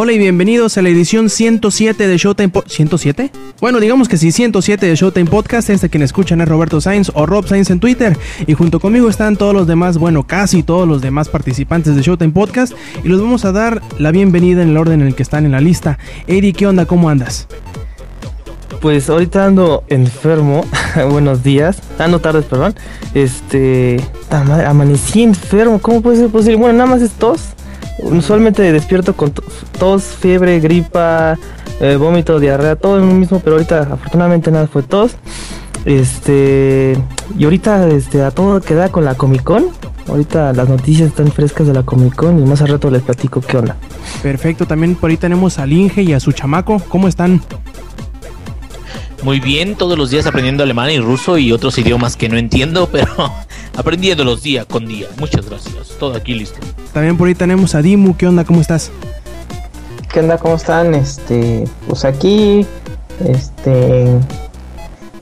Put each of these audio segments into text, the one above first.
Hola y bienvenidos a la edición 107 de Showtime Po- ¿107? Bueno, digamos que sí, 107 de Showtime Podcast. Este quien escuchan es Roberto Sainz o Rob Sainz en Twitter. Y junto conmigo están todos los demás, bueno, casi todos los demás participantes de Showtime Podcast. Y los vamos a dar la bienvenida en el orden en el que están en la lista. Eddie, ¿qué onda? ¿Cómo andas? Pues ahorita ando enfermo. Buenos días. Ando tardes, perdón. Este. ah, amanecí enfermo. ¿Cómo puede ser posible? Bueno, nada más es tos. Usualmente despierto con tos, tos, fiebre, gripa, eh, vómito, diarrea, todo en un mismo, pero ahorita afortunadamente nada fue tos. Este. Y ahorita este, a todo queda con la Comic Con. Ahorita las noticias están frescas de la Comic Con y más al rato les platico qué onda. Perfecto, también por ahí tenemos al Inge y a su chamaco. ¿Cómo están? Muy bien, todos los días aprendiendo alemán y ruso y otros idiomas que no entiendo, pero aprendiéndolos día con día. Muchas gracias. Todo aquí listo. También por ahí tenemos a Dimu. ¿Qué onda? ¿Cómo estás? ¿Qué onda? ¿Cómo están? Este, pues aquí, este,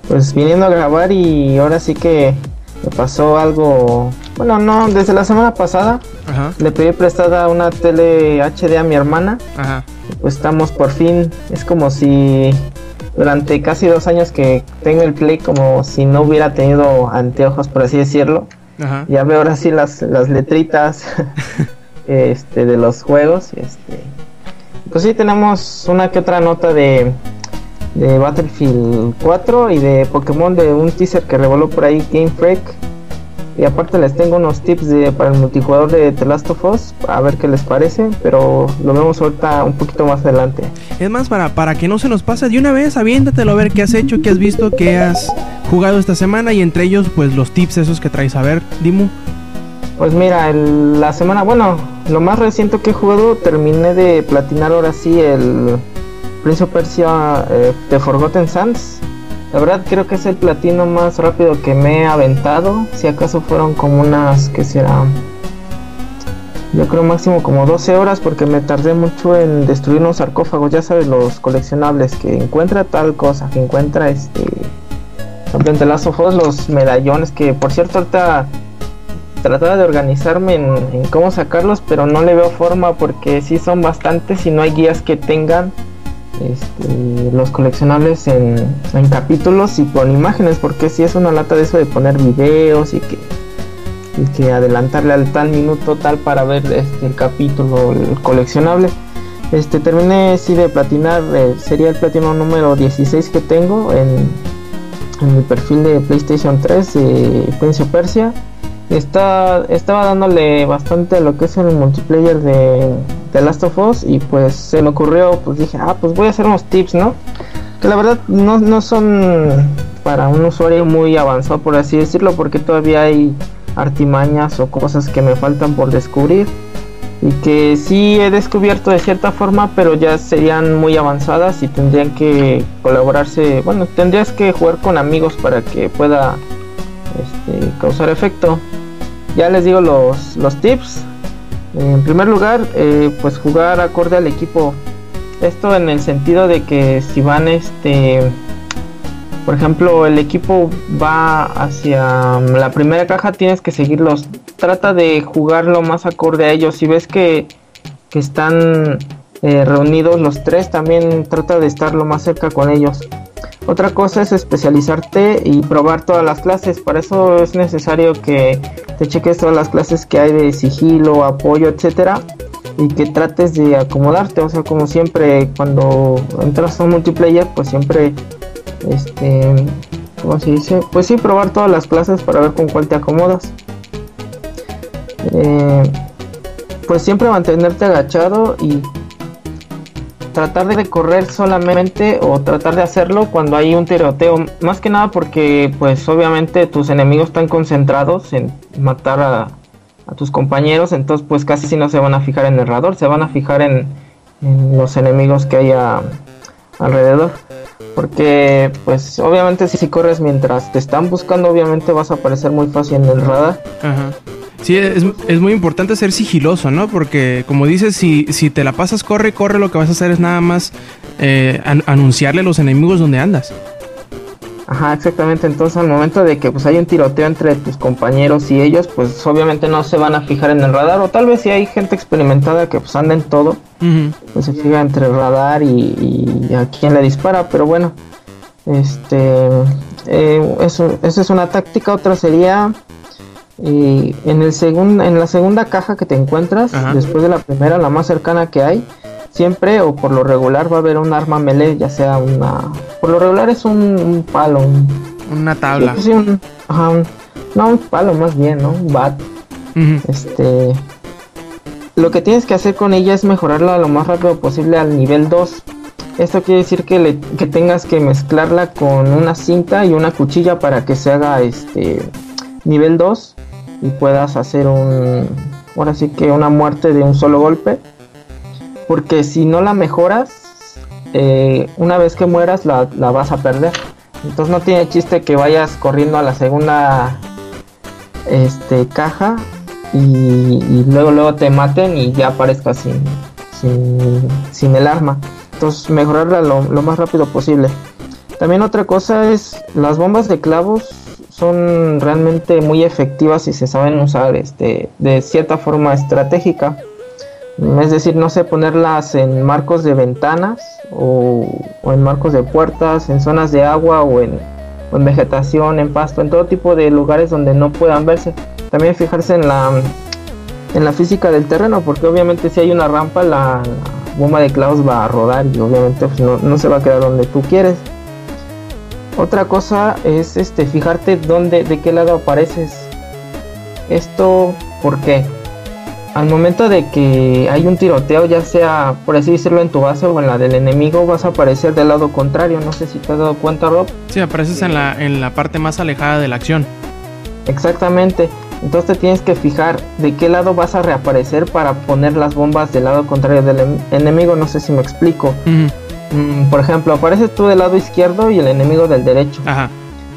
pues viniendo a grabar y ahora sí que me pasó algo, bueno, no, desde la semana pasada Ajá, le pedí prestada una tele HD a mi hermana, ajá. pues estamos por fin, es como si durante casi dos años que tengo el Play como si no hubiera tenido anteojos, por así decirlo, Ajá. ya veo ahora sí las, las letritas este, de los juegos. Este. Pues sí, tenemos una que otra nota de, de Battlefield 4 y de Pokémon de un teaser que revoló por ahí Game Freak. Y aparte les tengo unos tips de, para el multijugador de The Last of Us, a ver qué les parece, pero lo vemos ahorita un poquito más adelante. Es más, para, para que no se nos pase de una vez, aviéntatelo a ver qué has hecho, qué has visto, qué has jugado esta semana y entre ellos, pues los tips esos que traes. A ver, Dimu. Pues mira, el- la semana, bueno, lo más reciente que he jugado, terminé de platinar ahora sí el Prince of Persia eh, The Forgotten Sands. La verdad creo que es el platino más rápido que me he aventado. Si acaso fueron como unas, que será? Yo creo máximo como 12 horas porque me tardé mucho en destruir unos sarcófagos. Ya sabes, los coleccionables que encuentra tal cosa, que encuentra este... Last of Us, los medallones que por cierto ahorita trataba de organizarme en, en cómo sacarlos, pero no le veo forma porque sí son bastantes y no hay guías que tengan este, los coleccionables en, capítulos y con imágenes, porque si es una lata de eso de poner videos y que, y que adelantarle al tal minuto tal para ver este, el capítulo, el coleccionable. Este, terminé sí de platinar, eh, sería el platino número 16 que tengo en, en mi perfil de PlayStation 3 de Prince of Persia. Está, estaba dándole bastante a lo que es el multiplayer de, de Last of Us y pues se me ocurrió, pues dije, ah, pues voy a hacer unos tips, ¿no? Que la verdad no, no son para un usuario muy avanzado, por así decirlo, porque todavía hay artimañas o cosas que me faltan por descubrir y que sí he descubierto de cierta forma, pero ya serían muy avanzadas y tendrían que colaborarse, bueno, tendrías que jugar con amigos para que pueda este, causar efecto. Ya les digo los, los tips. En primer lugar, eh, pues jugar acorde al equipo. Esto en el sentido de que si van este por ejemplo, el equipo va hacia la primera caja, tienes que seguirlos. Trata de jugar lo más acorde a ellos. Si ves que, que están eh, reunidos los tres, también trata de estar lo más cerca con ellos. Otra cosa es especializarte y probar todas las clases. Para eso es necesario que te cheques todas las clases que hay de sigilo, apoyo, etcétera, y que trates de acomodarte. O sea, como siempre, cuando entras a un multiplayer, pues siempre este, ¿cómo se dice? Pues sí, probar todas las clases para ver con cuál te acomodas. Eh, pues siempre mantenerte agachado y tratar de correr solamente o tratar de hacerlo cuando hay un tiroteo. Más que nada porque pues obviamente tus enemigos están concentrados en matar a, tus compañeros, entonces pues casi si no se van a fijar en el radar, se van a fijar en, los enemigos que haya alrededor. Porque pues obviamente si, si corres mientras te están buscando, obviamente vas a aparecer muy fácil en el radar. Ajá. Sí, es, es muy importante ser sigiloso, ¿no? Porque como dices, si, si te la pasas corre, corre, lo que vas a hacer es nada más eh, an- anunciarle a los enemigos donde andas. Ajá, exactamente. Entonces, al momento de que pues hay un tiroteo entre tus compañeros y ellos, pues obviamente no se van a fijar en el radar. O tal vez si hay gente experimentada que pues anda en todo, Ujú. pues se fija entre el radar y, y a quién le dispara. Pero bueno, este, eh, eso, esa es una táctica. Otra sería eh, en el segun- en la segunda caja que te encuentras, Ajá. después de la primera, la más cercana que hay. Siempre o por lo regular va a haber un arma melee, ya sea una... Por lo regular es un, un palo, un, Una tabla. Sí, un, ajá, un- no, un palo más bien, ¿no? Un bat. Este. Lo que tienes que hacer con ella es mejorarla lo más rápido posible al nivel 2. Esto quiere decir que, le- que tengas que mezclarla con una cinta y una cuchilla para que se haga este nivel 2 puedas hacer un. Ahora sí que una muerte de un solo golpe. Porque si no la mejoras, eh, una vez que mueras la, la vas a perder. Entonces no tiene chiste que vayas corriendo a la segunda este caja y, y luego luego te maten y ya aparezcas sin, sin, sin el arma. Entonces mejorarla lo, lo más rápido posible. También otra cosa es las bombas de clavos son realmente muy efectivas y se saben usar este, de cierta forma estratégica. Es decir, no sé, ponerlas en marcos de ventanas o, en marcos de puertas, en zonas de agua o en, o en vegetación, en pasto, en todo tipo de lugares donde no puedan verse. También fijarse en la, en la física del terreno, porque obviamente si hay una rampa, la, la bomba de clavos va a rodar y obviamente pues, no, no se va a quedar donde tú quieres. Otra cosa es este fijarte dónde, de qué lado apareces. Esto, ¿por qué? Al momento de que hay un tiroteo, ya sea por así decirlo en tu base o en la del enemigo, vas a aparecer del lado contrario. No sé si te has dado cuenta, Rob. Sí, apareces en la, en la parte más alejada de la acción. Exactamente. Entonces te tienes que fijar de qué lado vas a reaparecer para poner las bombas del lado contrario del em- enemigo. No sé si me explico. Mm, por ejemplo, apareces tú del lado izquierdo y el enemigo del derecho. Ajá.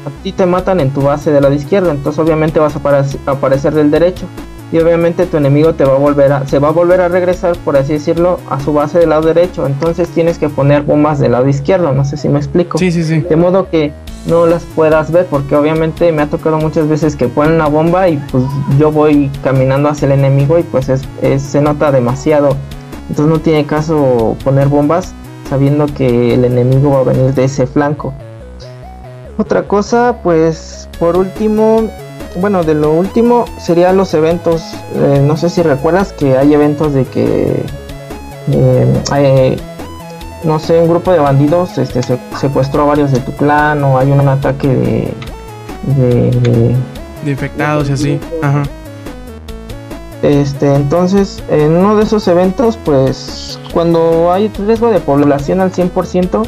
A ti te matan en tu base del lado izquierdo, entonces obviamente vas a aparec- aparecer del derecho. Y obviamente tu enemigo te va a volver a, se va a volver a regresar, por así decirlo, a su base del lado derecho. Entonces tienes que poner bombas del lado izquierdo. No sé si me explico. Sí, sí, sí. De modo que no las puedas ver, porque obviamente me ha tocado muchas veces que ponen una bomba y pues yo voy caminando hacia el enemigo y pues es, es- se nota demasiado. Entonces no tiene caso poner bombas sabiendo que el enemigo va a venir de ese flanco. Otra cosa, pues por último, bueno, de lo último serían los eventos. Eh, no sé si recuerdas que hay eventos de que eh, no sé, un grupo de bandidos este, se- secuestró a varios de tu clan o hay un ataque de, de, de- De infectados y así. Ajá. Este, entonces en uno de esos eventos, pues cuando hay riesgo de población al 100%,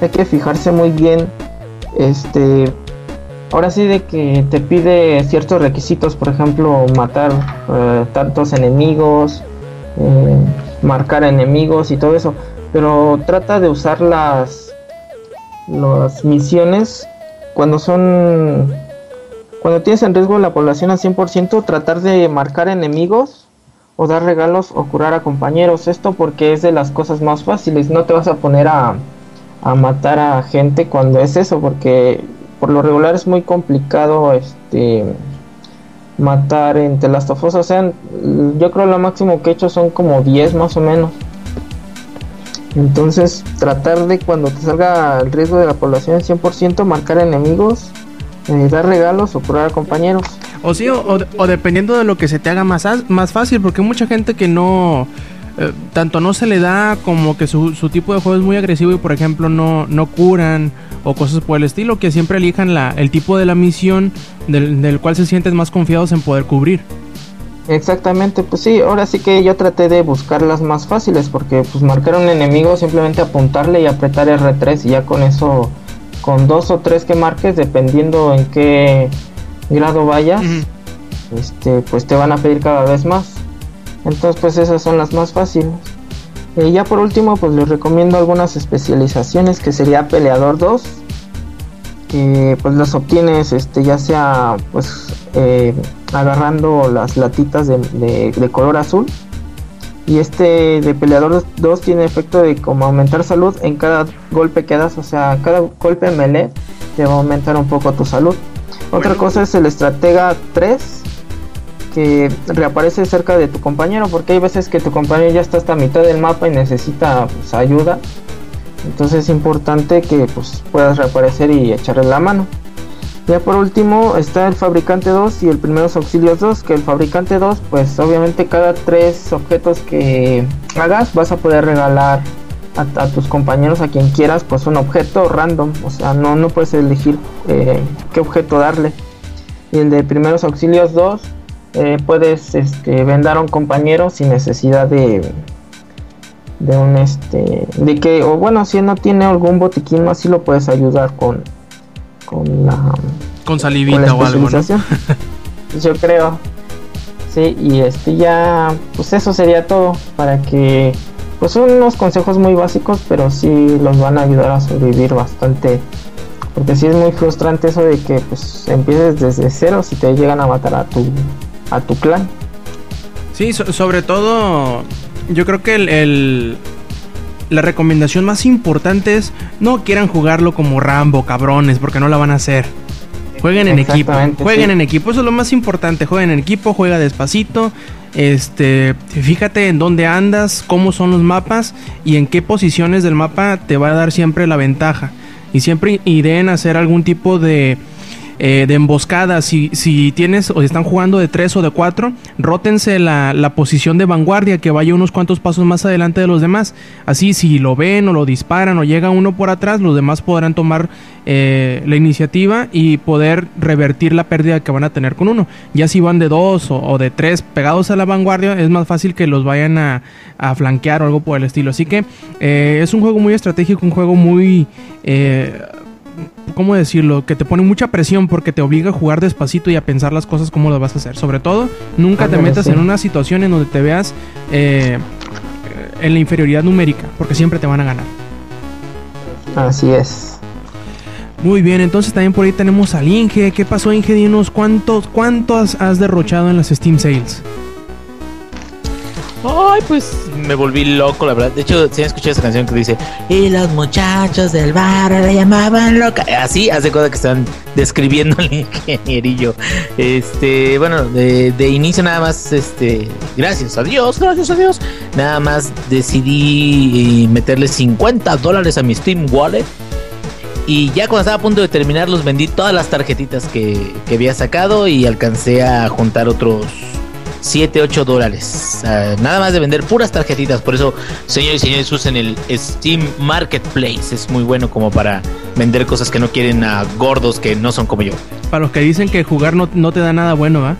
hay que fijarse muy bien, este, ahora sí de que te pide ciertos requisitos, por ejemplo, matar eh, tantos enemigos, eh, marcar enemigos y todo eso, pero trata de usar las, las misiones cuando son cuando tienes en riesgo la población al 100%, tratar de marcar enemigos o dar regalos o curar a compañeros. Esto porque es de las cosas más fáciles. No te vas a poner a, a matar a gente cuando es eso, porque por lo regular es muy complicado este matar entre las tofos. O sea, yo creo lo máximo que he hecho son como 10 más o menos. Entonces, tratar de cuando te salga el riesgo de la población al 100%, marcar enemigos eh, dar regalos o curar a compañeros. O sí, o, o- o dependiendo de lo que se te haga más, más fácil, porque hay mucha gente que no, eh, tanto no se le da como que su, su tipo de juego es muy agresivo y por ejemplo no, no curan o cosas por el estilo, que siempre elijan la, el tipo de la misión del, del cual se sienten más confiados en poder cubrir. Exactamente, pues sí, ahora sí que yo traté de buscar las más fáciles porque pues marcar a un enemigo simplemente apuntarle y apretar R3 y ya con eso, con dos o tres que marques, dependiendo en qué grado vayas, este, pues te van a pedir cada vez más. Entonces pues esas son las más fáciles. Y ya por último pues les recomiendo algunas especializaciones que sería peleador 2 que pues las obtienes este ya sea pues eh, agarrando las latitas de, de- de color azul. Y este de peleador 2 tiene efecto de como aumentar salud en cada golpe que das, o sea, cada golpe melee te va a aumentar un poco tu salud. Otra cosa es el estratega 3 que reaparece cerca de tu compañero porque hay veces que tu compañero ya está hasta mitad del mapa y necesita pues, ayuda. Entonces es importante que pues, puedas reaparecer y echarle la mano. Ya por último está el fabricante 2 y el primeros auxilios 2, que el fabricante 2 pues obviamente cada tres objetos que hagas vas a poder regalar a, tus compañeros, a quien quieras, pues un objeto random, o sea, no, no puedes elegir eh, qué objeto darle. Y el de primeros auxilios 2 eh, puedes este, vendar a un compañero sin necesidad de de un este de que o bueno si no tiene algún botiquín así lo puedes ayudar con con la Con con la salivita o algo. Yo creo. Sí, y este ya, pues eso sería todo para que, pues son unos consejos muy básicos, pero sí los van a ayudar a sobrevivir bastante. Porque sí es muy frustrante eso de que pues empieces desde cero si te llegan a matar a tu a tu clan. Sí, so- sobre todo, yo creo que el, el- la recomendación más importante es no quieran jugarlo como Rambo, cabrones, porque no la van a hacer. Jueguen en equipo, jueguen sí. en equipo, eso es lo más importante, jueguen en equipo, juega despacito, este, fíjate en dónde andas, cómo son los mapas y en qué posiciones del mapa te va a dar siempre la ventaja. Y siempre ideen hacer algún tipo de, eh, de emboscada. Si, si tienes o están jugando de 3 o de 4, rótense la, la posición de vanguardia que vaya unos cuantos pasos más adelante de los demás. Así, si lo ven o lo disparan o llega uno por atrás, los demás podrán tomar eh, la iniciativa y poder revertir la pérdida que van a tener con uno. Ya si van de 2 o, o de 3 pegados a la vanguardia, es más fácil que los vayan a, a flanquear o algo por el estilo. Así que eh, es un juego muy estratégico, un juego muy... ¿cómo decirlo? Que te pone mucha presión porque te obliga a jugar despacito y a pensar las cosas como las vas a hacer. Sobre todo, nunca te metas sí. en una situación en donde te veas eh, en la inferioridad numérica, porque siempre te van a ganar. Así es. Muy bien, entonces también por ahí tenemos al Inge. ¿Qué pasó, Inge? Dinos, ¿cuántos, cuántos has derrochado en las Steam Sales? Ay, pues me volví loco, la verdad. De hecho, si han escuchado esa canción que dice Y los muchachos del bar la llamaban loca. Así, hace cuenta que están describiendo el ingenierillo. Este, bueno, de, de inicio nada más, este, gracias a Dios, gracias a Dios. Nada más decidí eh, meterle 50 dólares a mi Steam Wallet. Y ya cuando estaba a punto de terminar, los vendí todas las tarjetitas que, que había sacado y alcancé a juntar otros 7, 8 dólares. Nada más de vender puras tarjetitas. Por eso, señores y señores, usen el Steam Marketplace. Es muy bueno como para vender cosas que no quieren a gordos que no son como yo. Para los que dicen que jugar no, no te da nada bueno, ¿ah?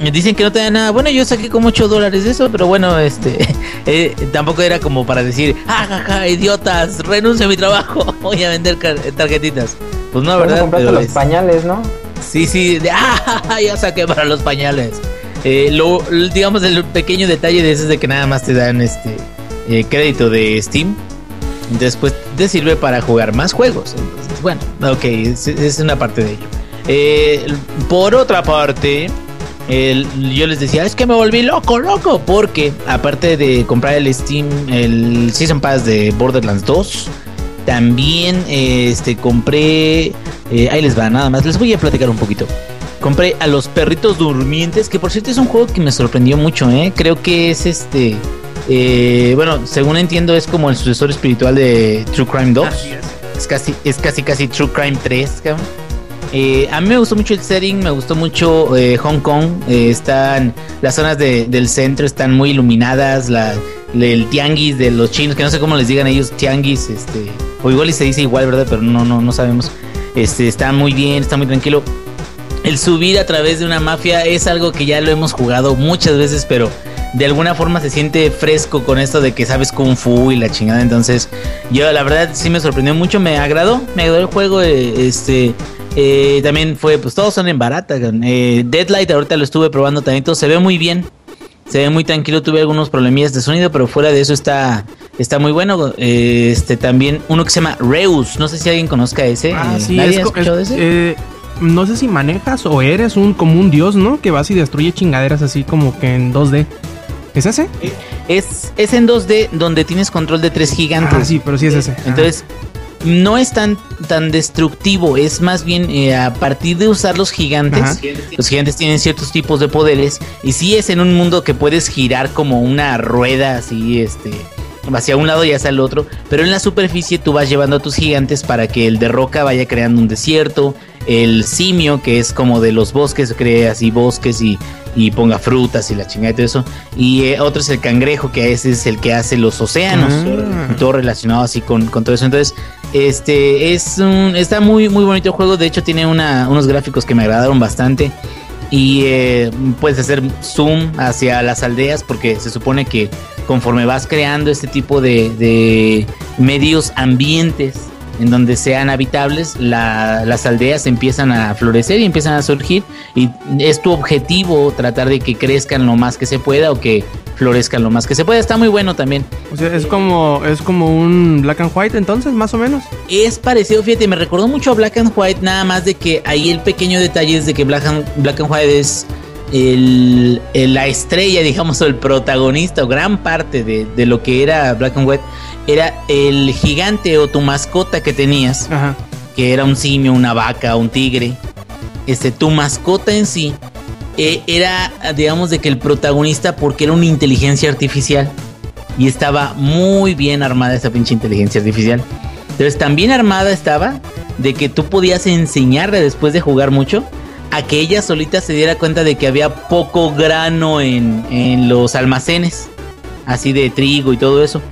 Me dicen que no te da nada. Bueno, yo saqué como 8 dólares de eso, pero bueno, este eh, tampoco era como para decir, ¡ah, ja, ja, idiotas! Renuncio a mi trabajo, voy a vender tarjetitas. Pues no, ¿verdad? compraste Pero los es- pañales, ¿no? Sí, sí, de, ah, ya saqué para los pañales. Eh, lo, digamos, el pequeño detalle de eso es de que nada más te dan este eh, crédito de Steam. Después te sirve para jugar más juegos. Entonces, bueno, ok, es, una parte de ello. Eh, por otra parte, yo les decía, es que me volví loco, loco, porque aparte de comprar el Steam, el Season Pass de Borderlands 2, también este compré, ahí les va, nada más, les voy a platicar un poquito. Compré a los perritos durmientes, que por cierto es un juego que me sorprendió mucho, ¿eh? Creo que es este, eh, bueno, según entiendo es como el sucesor espiritual de True Crime 2. Es casi, es casi, casi True Crime 3, cabrón. Eh, a mí me gustó mucho el setting, me gustó mucho eh, Hong Kong. están las zonas de- del centro están muy iluminadas. La, el tianguis de los chinos, que no sé cómo les digan ellos, tianguis, este, o igual y se dice igual, ¿verdad? Pero no, no, no sabemos. Este, está muy bien, está muy tranquilo. El subir a través de una mafia es algo que ya lo hemos jugado muchas veces, pero de alguna forma se siente fresco con esto de que sabes Kung Fu y la chingada. Entonces, yo la verdad sí me sorprendió mucho, me agradó, me agradó el juego. eh, este eh, también fue, pues todos son en barata. Eh, Deadlight ahorita lo estuve probando también, todo se ve muy bien. Se ve muy tranquilo, tuve algunos problemillas de sonido, pero fuera de eso está, está muy bueno. Eh, este también uno que se llama Reus, no sé si alguien conozca ese. Ah, sí, ¿nadie es, ha escuchado es- ese? No sé si manejas o eres un como un dios, ¿no? Que vas y destruye chingaderas así como que en 2D. ¿Es ese? Es, es en 2D donde tienes control de tres gigantes. Ah, sí, pero sí es ese. Ajá. Entonces, no es tan, tan destructivo, es más bien eh, a partir de usar los gigantes. Ajá. Los gigantes tienen ciertos tipos de poderes y sí es en un mundo que puedes girar como una rueda así, este, hacia un lado y hacia el otro, pero en la superficie tú vas llevando a tus gigantes para que el de roca vaya creando un desierto, el simio que es como de los bosques crea así bosques y, y ponga frutas y la chingada y todo eso, y eh, otro es el cangrejo que ese es el que hace los océanos, Ah. todo relacionado así con, con todo eso, entonces este es un, está muy muy bonito el juego, de hecho tiene una, unos gráficos que me agradaron bastante y eh, puedes hacer zoom hacia las aldeas porque se supone que conforme vas creando este tipo de, de medios ambientes en donde sean habitables, la- las aldeas empiezan a florecer y empiezan a surgir y es tu objetivo tratar de que crezcan lo más que se pueda o que florezcan lo más que se pueda. Está muy bueno también. O sea, es como es como un Black and White entonces, más o menos. Es parecido, fíjate, me recordó mucho a Black and White, nada más de que ahí el pequeño detalle es de que Black and, Black and White es el, el- la estrella, digamos, o el protagonista, o gran parte de, de lo que era Black and White, era el gigante o tu mascota que tenías, Ajá. que era un simio, una vaca, un tigre. Este, tu mascota en sí eh, era, digamos, de que el protagonista, porque era una inteligencia artificial y estaba muy bien armada esa pinche inteligencia artificial. Entonces también armada estaba de que tú podías enseñarle después de jugar mucho a que ella solita se diera cuenta de que había poco grano en, en los almacenes, así de trigo y todo eso.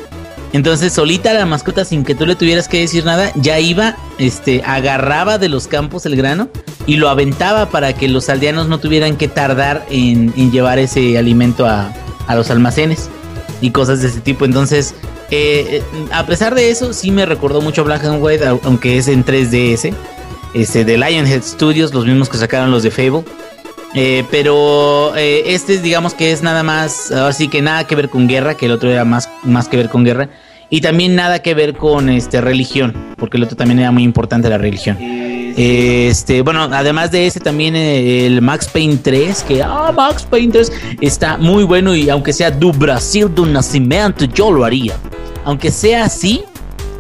Entonces solita la mascota sin que tú le tuvieras que decir nada, ya iba, este, agarraba de los campos el grano y lo aventaba para que los aldeanos no tuvieran que tardar en, en llevar ese alimento a, a los almacenes y cosas de ese tipo. Entonces, eh, eh, a pesar de eso, sí me recordó mucho Black and White, au- aunque es en 3DS. Este, de Lionhead Studios, los mismos que sacaron los de Fable. Eh, pero eh, este, digamos que es nada más, así que nada que ver con guerra, que el otro era más, más que ver con guerra. Y también nada que ver con este religión, porque el otro también era muy importante la religión. Este, bueno, además de ese también eh, el Max Payne 3, que ah, Max Payne 3 está muy bueno y aunque sea do Brasil do Nascimento, yo lo haría. Aunque sea así,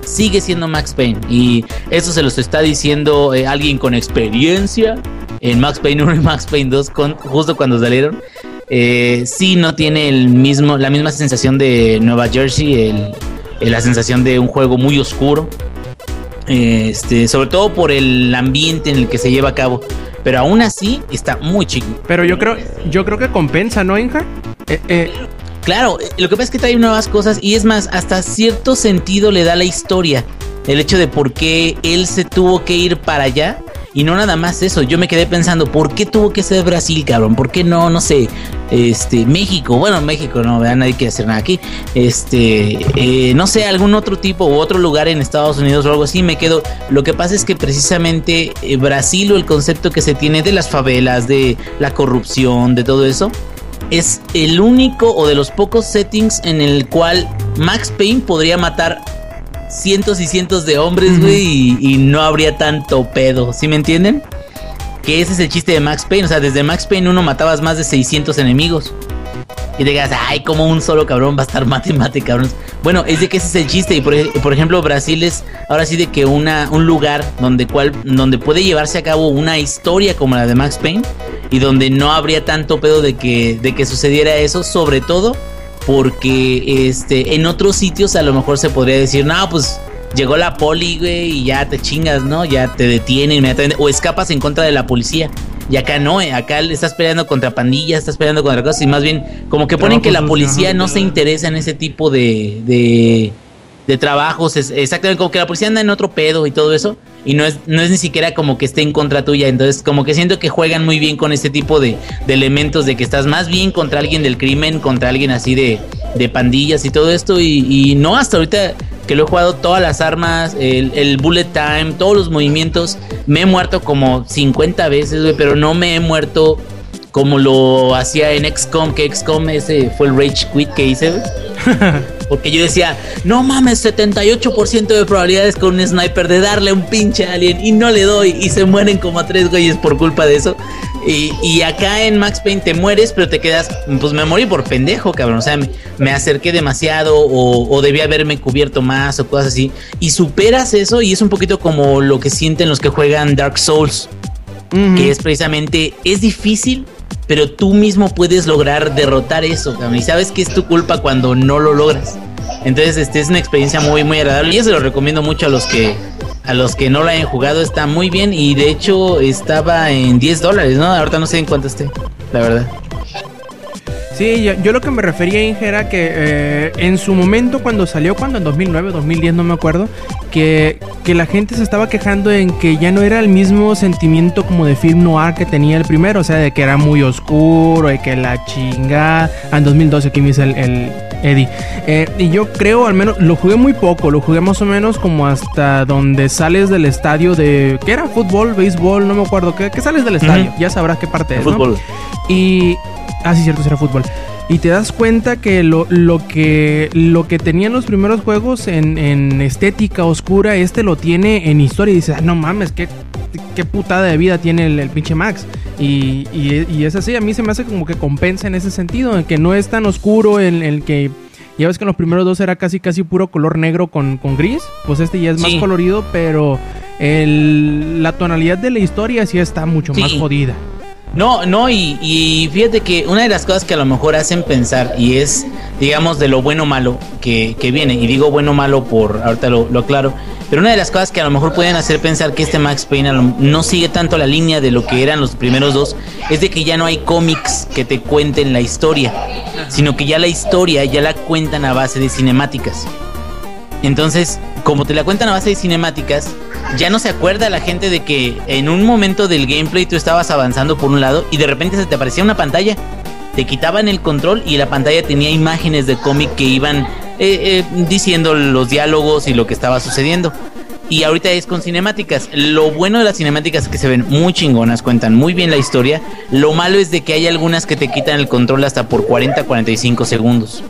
sigue siendo Max Payne y eso se los está diciendo eh, alguien con experiencia en Max Payne 1 y Max Payne 2 con, justo cuando salieron. Eh, sí no tiene el mismo, la misma sensación de Nueva Jersey, el- el- la sensación de un juego muy oscuro. Este, sobre todo por el ambiente en el que se lleva a cabo. Pero aún así está muy chico. Pero yo creo yo creo que compensa, ¿no, Inja? Eh, eh, Claro, eh, lo que pasa es que trae nuevas cosas y es más, hasta cierto sentido le da la historia. El hecho de por qué él se tuvo que ir para allá. Y no nada más eso, yo me quedé pensando, ¿por qué tuvo que ser Brasil, cabrón? ¿Por qué no, no sé, este, México? Bueno, México no, ¿verdad? nadie quiere hacer nada aquí. Este, eh, no sé, algún otro tipo u otro lugar en Estados Unidos o algo así, me quedo. Lo que pasa es que precisamente eh, Brasil o el concepto que se tiene de las favelas, de la corrupción, de todo eso, es el único o de los pocos settings en el cual Max Payne podría matar cientos y cientos de hombres, güey, y, y no habría tanto pedo, ¿sí me entienden? Que ese es el chiste de Max Payne, o sea, desde Max Payne uno matabas más de 600 enemigos. Y te digas, ay, como un solo cabrón va a estar mate mate, cabrón. Bueno, es de que ese es el chiste. Y por, por ejemplo, Brasil es ahora sí de que una, un lugar donde, cual, donde puede llevarse a cabo una historia como la de Max Payne. Y donde no habría tanto pedo de que, de que sucediera eso. Sobre todo porque este, en otros sitios a lo mejor se podría decir, no, pues llegó la poli, güey, y ya te chingas, ¿no? Ya te detienen inmediatamente. O escapas en contra de la policía. Y acá no, eh, acá le estás peleando contra pandillas, estás peleando contra cosas y más bien como que ponen que la policía no se interesa en ese tipo de, de, de trabajos, es exactamente como que la policía anda en otro pedo y todo eso y no es, no es ni siquiera como que esté en contra tuya, entonces como que siento que juegan muy bien con este tipo de, de elementos de que estás más bien contra alguien del crimen, contra alguien así de, de pandillas y todo esto y, no hasta ahorita que lo he jugado todas las armas, el, bullet time, todos los movimientos, me he muerto como 50 veces, pero no me he muerto como lo hacía en XCOM, que XCOM ese fue el rage quit que hice. Porque yo decía, no mames, 78% de probabilidades con un sniper de darle un pinche alien y no le doy y se mueren como a tres güeyes por culpa de eso. Y, acá en Max Payne te mueres, pero te quedas, pues me morí por pendejo, cabrón. O sea, me, acerqué demasiado o, o, debía haberme cubierto más o cosas así. Y superas eso y es un poquito como lo que sienten los que juegan Dark Souls. Que es precisamente, es difícil, pero tú mismo puedes lograr derrotar eso. Y sabes que es tu culpa cuando no lo logras. Entonces, este es una experiencia muy, muy agradable. Y yo se lo recomiendo mucho a los que a los que no la hayan jugado está muy bien y de hecho estaba en 10 dólares, ¿no? Ahorita no sé en cuánto esté, la verdad. Sí, yo, lo que me refería, Inge, era que eh, en su momento cuando salió, cuando en 2009, 2010, no me acuerdo, que, que, la gente se estaba quejando en que ya no era el mismo sentimiento como de film noir que tenía el primero, o sea, de que era muy oscuro y que la chingada. Ah, en 2012 aquí me dice el, Eddie. Eh, y yo creo, al menos, lo jugué muy poco, lo jugué más o menos como hasta donde sales del estadio de. ¿Qué era? ¿Fútbol? ¿Béisbol? No me acuerdo. ¿Qué, sales del estadio? Ya sabrás qué parte es. Fútbol. Y Ah, sí, cierto, será fútbol. Y te das cuenta que lo, lo que lo que tenían los primeros juegos en, estética oscura, este lo tiene en historia. Y dices, ah, no mames, qué, qué putada de vida tiene el, pinche Max. Y, y, es así, a mí se me hace como que compensa en ese sentido, en que no es tan oscuro, en el que ya ves que en los primeros dos era casi casi puro color negro con, gris. Pues este ya es más colorido, pero el, la tonalidad de la historia sí está mucho más jodida. No, no, y, fíjate que una de las cosas que a lo mejor hacen pensar, y es, digamos, de lo bueno o malo que, viene, y digo bueno o malo por, ahorita lo, lo, aclaro, pero una de las cosas que a lo mejor pueden hacer pensar que este Max Payne no sigue tanto la línea de lo que eran los primeros dos, es de que ya no hay cómics que te cuenten la historia, sino que ya la historia ya la cuentan a base de cinemáticas. Entonces, como te la cuentan a base de cinemáticas, ya no se acuerda la gente de que en un momento del gameplay tú estabas avanzando por un lado y de repente se te aparecía una pantalla. Te quitaban el control y la pantalla tenía imágenes de cómic que iban eh, eh, diciendo los diálogos y lo que estaba sucediendo. Y ahorita es con cinemáticas. Lo bueno de las cinemáticas es que se ven muy chingonas, cuentan muy bien la historia. Lo malo es de que hay algunas que te quitan el control hasta por 40-45 segundos.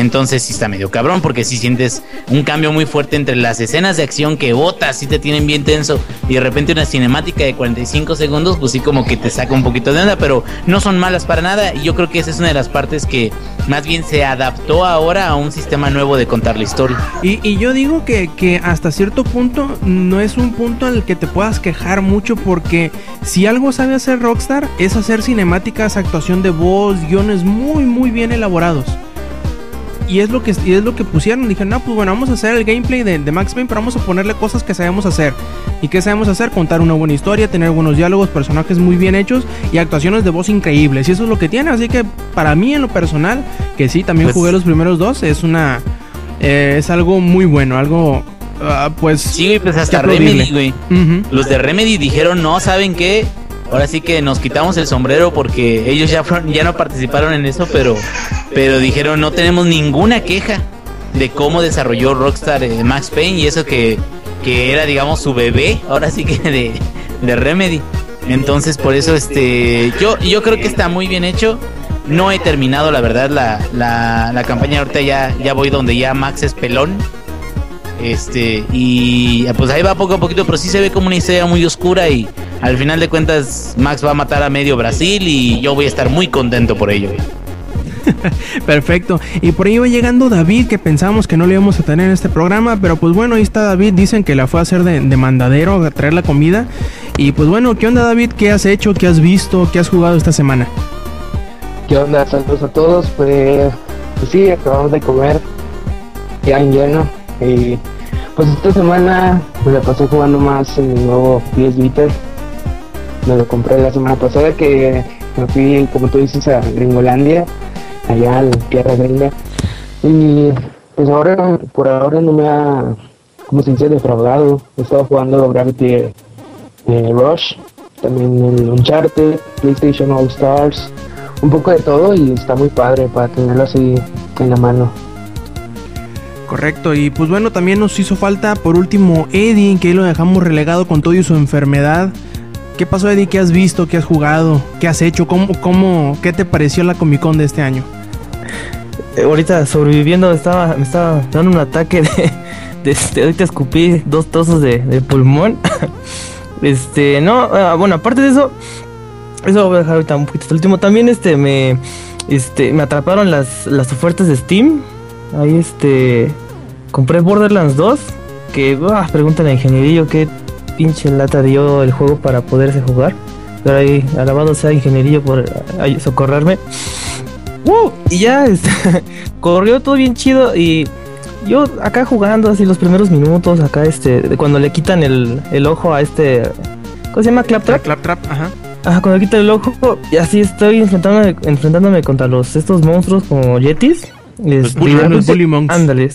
Entonces sí está medio cabrón porque si sientes un cambio muy fuerte entre las escenas de acción que botas y te tienen bien tenso y de repente una cinemática de 45 segundos, pues sí como que te saca un poquito de onda, pero no son malas para nada y yo creo que esa es una de las partes que más bien se adaptó ahora a un sistema nuevo de contar la historia. Y, yo digo que, que hasta cierto punto no es un punto el que te puedas quejar mucho porque si algo sabe hacer Rockstar es hacer cinemáticas, actuación de voz, guiones muy muy bien elaborados y es lo que es lo que pusieron. Dijeron, no, pues bueno, vamos a hacer el gameplay de, Max Payne, pero vamos a ponerle cosas que sabemos hacer. ¿Y qué sabemos hacer? Contar una buena historia, tener buenos diálogos, personajes muy bien hechos y actuaciones de voz increíbles. Y eso es lo que tiene. Así que para mí, en lo personal, que sí, también pues jugué los primeros dos, es una. Eh, es algo muy bueno, algo. Uh, pues. Sí, pues hasta Remedy, güey. Los de Remedy dijeron, no, ¿saben qué? Ahora sí que nos quitamos el sombrero porque ellos ya ya no participaron en eso, pero pero dijeron no tenemos ninguna queja de cómo desarrolló Rockstar eh, Max Payne y eso que, que era digamos su bebé, ahora sí que de, de Remedy. Entonces por eso este yo yo creo que está muy bien hecho. No he terminado la verdad la, la, la campaña ahorita ya ya voy donde ya Max es pelón. Este, y pues ahí va poco a poquito, pero sí se ve como una historia muy oscura y al final de cuentas Max va a matar a medio Brasil y yo voy a estar muy contento por ello. Perfecto. Y por ahí va llegando David, que pensábamos que no le íbamos a tener en este programa, pero pues bueno, ahí está David. Dicen que la fue a hacer de, mandadero, a traer la comida. Y pues bueno, ¿qué onda David? ¿Qué has hecho? ¿Qué has visto? ¿Qué has jugado esta semana? ¿Qué onda? Saludos a todos. Pues, pues sí, acabamos de comer ya en lleno y pues esta semana me la pasé jugando más en mi nuevo PS Vita. Me lo compré la semana pasada que me fui, como tú dices, a Gringolandia, allá a la tierra gringa. Y pues ahora, por ahora no me ha, como se dice, defraudado. He estado jugando Gravity eh, Rush, también el Uncharted, PlayStation All Stars, un poco de todo y está muy padre para tenerlo así en la mano. Correcto, y pues bueno, también nos hizo falta por último Eddie, que ahí lo dejamos relegado con todo y su enfermedad. ¿Qué pasó Eddie? ¿Qué has visto? ¿Qué has jugado? ¿Qué has hecho? ¿Cómo, cómo, ¿Qué te pareció la Comic Con de este año? eh, ahorita sobreviviendo, estaba, me estaba dando un ataque de, de este, ahorita escupí dos trozos de, de pulmón. este, no, ah, bueno, aparte de eso, eso lo voy a dejar ahorita un poquito hasta el último. También este me este me atraparon las, las ofertas de Steam. Ahí este compré Borderlands 2, que ah, preguntan a ingenierillo qué pinche lata dio el juego para poderse jugar. Pero ahí, alabado sea ingenierillo por socorrerme. ¡Uh! Y ya este, corrió todo bien chido y yo acá jugando así los primeros minutos, acá este, cuando le quitan el, el ojo a este, ¿cómo se llama? Claptrap. Claptrap, ajá. Ajá, cuando le quitan el ojo y así estoy enfrentándome, enfrentándome contra los estos monstruos como yetis. Este, bully- los repente- bully monks. Ándale.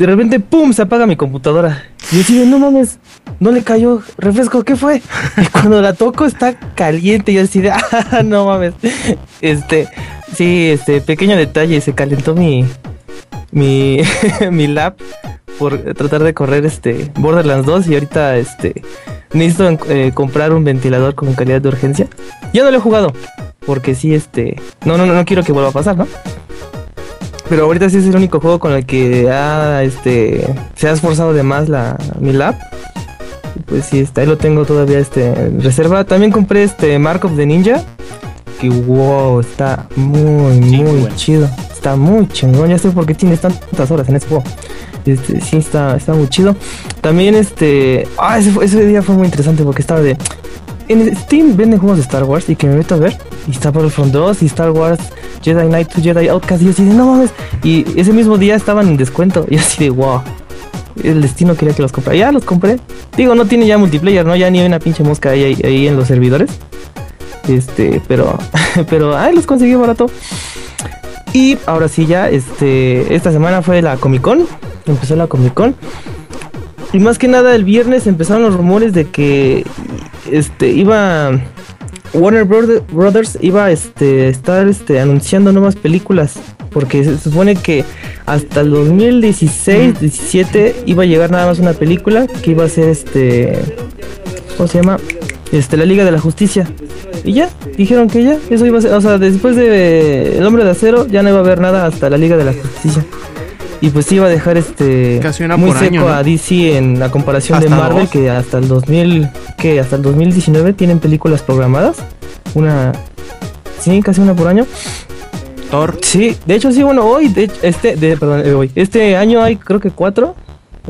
De repente, ¡pum! se apaga mi computadora. Y yo así de, no mames, no le cayó refresco, ¿qué fue? Y cuando la toco está caliente. Yo así de, ah, no mames. Este, sí, este, pequeño detalle, se calentó mi, mi, mi lap por tratar de correr este Borderlands 2 y ahorita este necesito eh, comprar un ventilador con calidad de urgencia. Yo no lo he jugado porque sí este no no, no quiero que vuelva a pasar, ¿no? Pero ahorita sí es el único juego con el que ha este se ha esforzado de más la mi lap. Y Pues sí, está, ahí lo tengo todavía este en reserva. También compré este Mark of the Ninja. Que wow, está muy, muy bueno. chido. Está muy chingón. Ya sé por qué tienes tantas horas en ese juego. Este, sí, está, está muy chido. También este. Ah, ese día fue muy interesante porque estaba de. En Steam venden juegos de Star Wars y que me meto a ver. Y está Battlefront 2 y Star Wars Jedi Knight to Jedi Outcast. Y así de no mames. Y ese mismo día estaban en descuento. Y así de wow. El destino quería que los comprara. Ya los compré. Digo, no tiene ya multiplayer, ¿no? Ya ni hay una pinche mosca ahí, ahí, ahí en los servidores. Este, pero. Pero, ay, los conseguí barato. Y ahora sí, ya, este. Esta semana fue la Comic Con. Empezó la Comic Con. Y más que nada, el viernes empezaron los rumores de que. Este, iba. Warner Brother- Brothers iba a este, estar este, anunciando nuevas películas. Porque se supone que hasta el 2016-17 iba a llegar nada más una película que iba a ser este. ¿Cómo se llama? Este, la Liga de la Justicia. Y ya, dijeron que ya, eso iba a ser. O sea, después de El Hombre de Acero ya no iba a haber nada hasta la Liga de la Justicia. Y pues iba a dejar este. Casi una muy por seco año, ¿no? a DC en la comparación de Marvel, dos. que hasta el 2000. que hasta el 2019 tienen películas programadas. Una. Sí, casi una por año. Thor. Sí, de hecho sí, bueno, hoy, de este, de, perdón, eh, hoy, este año hay creo que cuatro.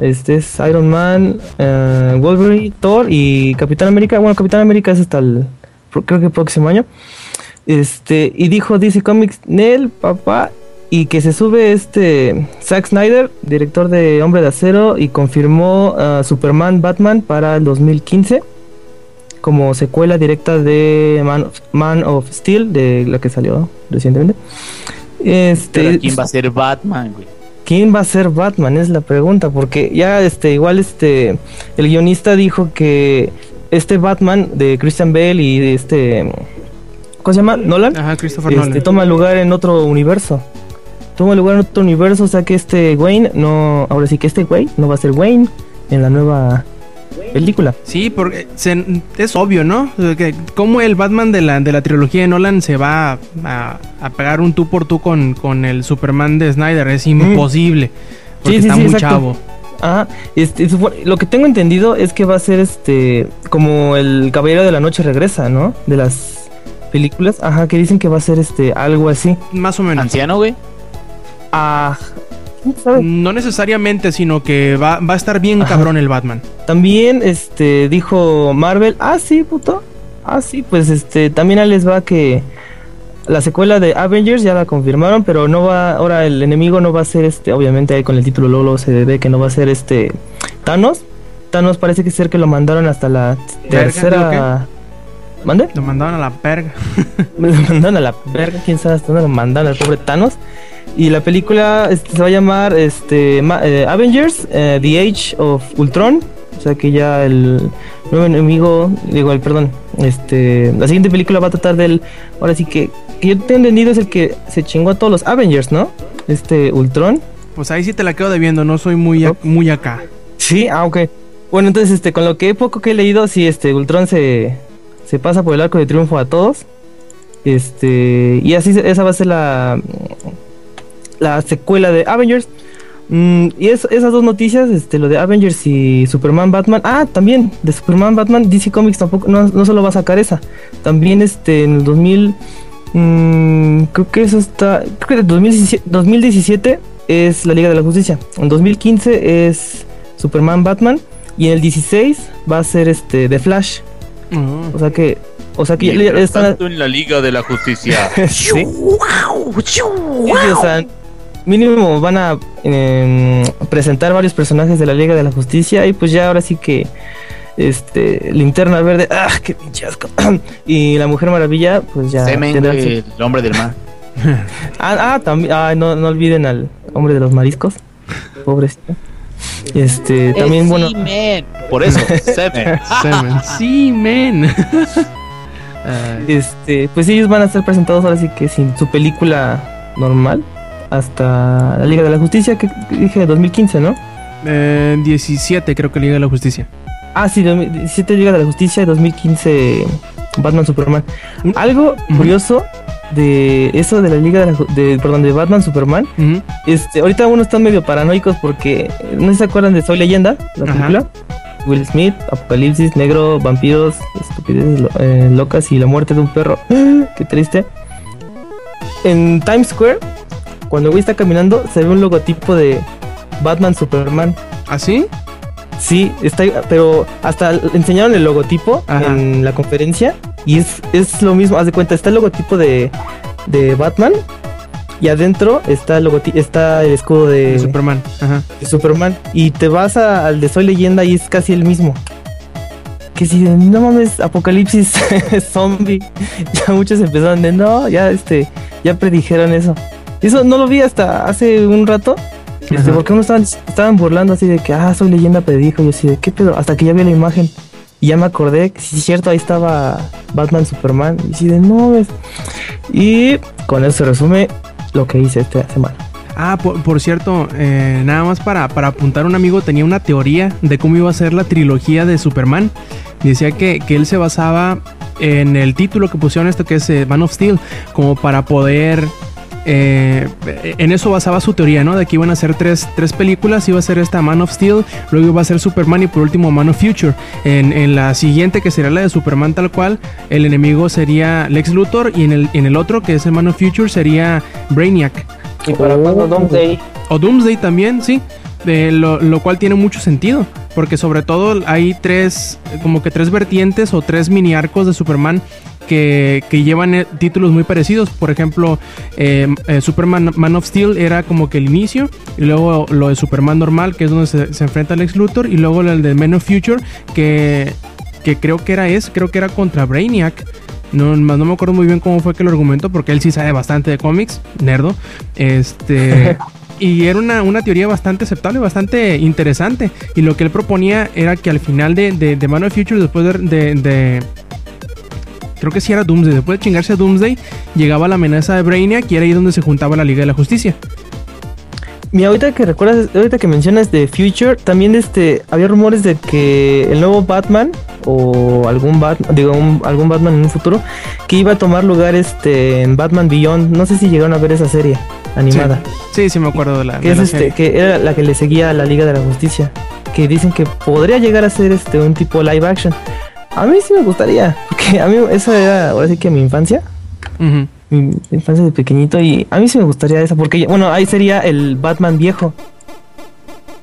Este es Iron Man, eh, Wolverine, Thor y Capitán América. Bueno, Capitán América es hasta el, creo que el próximo año. Este, y dijo DC Comics, Nel, papá, y que se sube este Zack Snyder, director de Hombre de Acero, y confirmó ah, Superman Batman para el 2015 como secuela directa de Man of, Man of Steel, de la que salió recientemente. Este, Pero ¿quién va a ser Batman, güey? ¿Quién va a ser Batman? Es la pregunta, porque ya este, igual este, el guionista dijo que este Batman de Christian Bale y de este, ¿cómo se llama? Nolan, Ajá, Christopher este, Nolan. toma lugar en otro universo. Toma lugar en otro universo, o sea que este Wayne no, ahora sí que este güey no va a ser Wayne en la nueva película. Sí, porque se- es obvio, ¿no? Que cómo el Batman de la, de la trilogía de Nolan se va a, a pegar un tú por tú con, con el Superman de Snyder. Es imposible. Porque Sí, sí, está sí, muy exacto. chavo. Ah, este, lo que tengo entendido es que va a ser este como el Caballero de la Noche regresa, ¿no? De las películas, ajá, que dicen que va a ser este algo así. Más o menos. Anciano, güey. No necesariamente, sino que va, va a estar bien Ajá. cabrón el Batman. También este dijo Marvel, ah sí, puto. Ah sí, pues este también ahí les va que la secuela de Avengers ya la confirmaron, pero no va ahora el enemigo no va a ser este, obviamente con el título luego se ve que no va a ser este Thanos. Thanos parece que ser que lo mandaron hasta la tercera ¿Mande? Lo mandaron a la perga. Lo mandaron a la verga, quién sabe hasta dónde lo mandaron al pobre Thanos. Y la película este, se va a llamar este, ma- eh, Avengers, eh, The Age of Ultron. O sea que ya el nuevo enemigo, digo, el perdón, este, la siguiente película va a tratar del, ahora sí que, que yo tengo entendido es el que se chingó a todos los Avengers, ¿no? Este Ultron. Pues ahí sí te la quedo debiendo. No soy muy, a- muy acá. Sí, ah, ok. Bueno, entonces, este, con lo que poco que he leído, sí, este, Ultron se, se pasa por el arco de triunfo a todos. Este, y así esa va a ser la la secuela de Avengers. Mm, y es- esas dos noticias, este, lo de Avengers y Superman Batman. Ah, también, de Superman Batman, DC Comics tampoco, no, no solo va a sacar esa. También este, en el 2000, mm, creo que eso está, creo que en 2017, 2017 es la Liga de la Justicia. En 2015 es Superman Batman. Y en el 16 va a ser este The Flash. O sea que, o sea que ya- están, en la Liga de la Justicia. sí. Sí, o sea, mínimo van a em, presentar varios personajes de la Liga de la Justicia y pues ya ahora sí que este Linterna Verde, ah, qué pinche asco. y la Mujer Maravilla, pues ya Semen, el hombre del mar. Ah, ah, también, ah, no, no olviden al hombre de los mariscos. Pobrecito. Este, también bueno. Por eso, semen. Semen. Sí, men. Ay, este, pues ellos van a ser presentados ahora sí que sin su película normal hasta la Liga de la Justicia que dije 2015, ¿no? eh, 17 creo que Liga de la Justicia. Ah, sí, 2017 Liga de la Justicia y 2015 Batman Superman. Mm. Algo curioso de eso de la Liga de, la de perdón, de Batman Superman, este, ahorita uno están medio paranoicos porque no se acuerdan de Soy Leyenda, la Ajá. película. Will Smith, Apocalipsis, Negro, Vampiros, Estupideces eh, Locas y la muerte de un perro. Qué triste. En Times Square, cuando güey está caminando, se ve un logotipo de Batman Superman. ¿Ah, sí? Sí, está, pero hasta enseñaron el logotipo Ajá. en la conferencia y es, es lo mismo, haz de cuenta, está el logotipo de, de Batman y adentro está el logoti- está el escudo de, De Superman. Ajá. de Superman y te vas a- al de Soy Leyenda y es casi el mismo. Que si no mames, apocalipsis zombie, ya muchos empezaron de no, ya este, ya predijeron eso. Eso no lo vi hasta hace un rato. Este, porque uno estaban, estaban burlando así de que, ah, soy leyenda predijo. Y yo así de, ¿qué pedo? Hasta que ya vi la imagen. Y ya me acordé que sí es cierto, ahí estaba Batman Superman. Y así de, no mames. Y con eso se resume lo que hice esta semana. Ah, por, por cierto, eh, nada más para, para apuntar, un amigo tenía una teoría de cómo iba a ser la trilogía de Superman. Decía que, que él se basaba en el título que pusieron esto, que es eh, Man of Steel, como para poder... eh, en eso basaba su teoría, ¿no? De que iban a ser tres, tres películas, iba a ser esta Man of Steel, luego iba a ser Superman y por último Man of Future. En, en la siguiente, que sería la de Superman tal cual, el enemigo sería Lex Luthor y en el, en el otro, que es el Man of Future, sería Brainiac. Y para Oh. cuando Doomsday. O Doomsday también, sí. De lo, lo cual tiene mucho sentido. Porque sobre todo hay tres, como que tres vertientes o tres mini arcos de Superman que, que llevan eh, títulos muy parecidos. Por ejemplo, eh, eh, Superman Man of Steel era como que el inicio. Y luego lo de Superman normal, que es donde se, se enfrenta Lex Luthor. Y luego el de Man of Future, que, que creo que era ese, creo que era contra Brainiac. No, no me acuerdo muy bien cómo fue que lo argumentó, porque él sí sabe bastante de cómics, nerdo. Este. y era una, una teoría bastante aceptable, bastante interesante. Y lo que él proponía era que al final de, de, de Man of Future, después de, de- de- Creo que sí era Doomsday. Después de chingarse a Doomsday, llegaba la amenaza de Brainiac y era ahí donde se juntaba la Liga de la Justicia. Mira, ahorita que recuerdas, ahorita que mencionas de Future, también este había rumores de que el nuevo Batman o algún Batman, digo, un- algún Batman en un futuro que iba a tomar lugar este en Batman Beyond. No sé si llegaron a ver esa serie animada. Sí, sí, me acuerdo de la. que de es la este serie. que era la que le seguía a la Liga de la Justicia, que dicen que podría llegar a ser este un tipo live action. A mí sí me gustaría, porque a mí esa era ahora sí que mi infancia, mi infancia de pequeñito y a mí sí me gustaría esa porque bueno, ahí sería el Batman viejo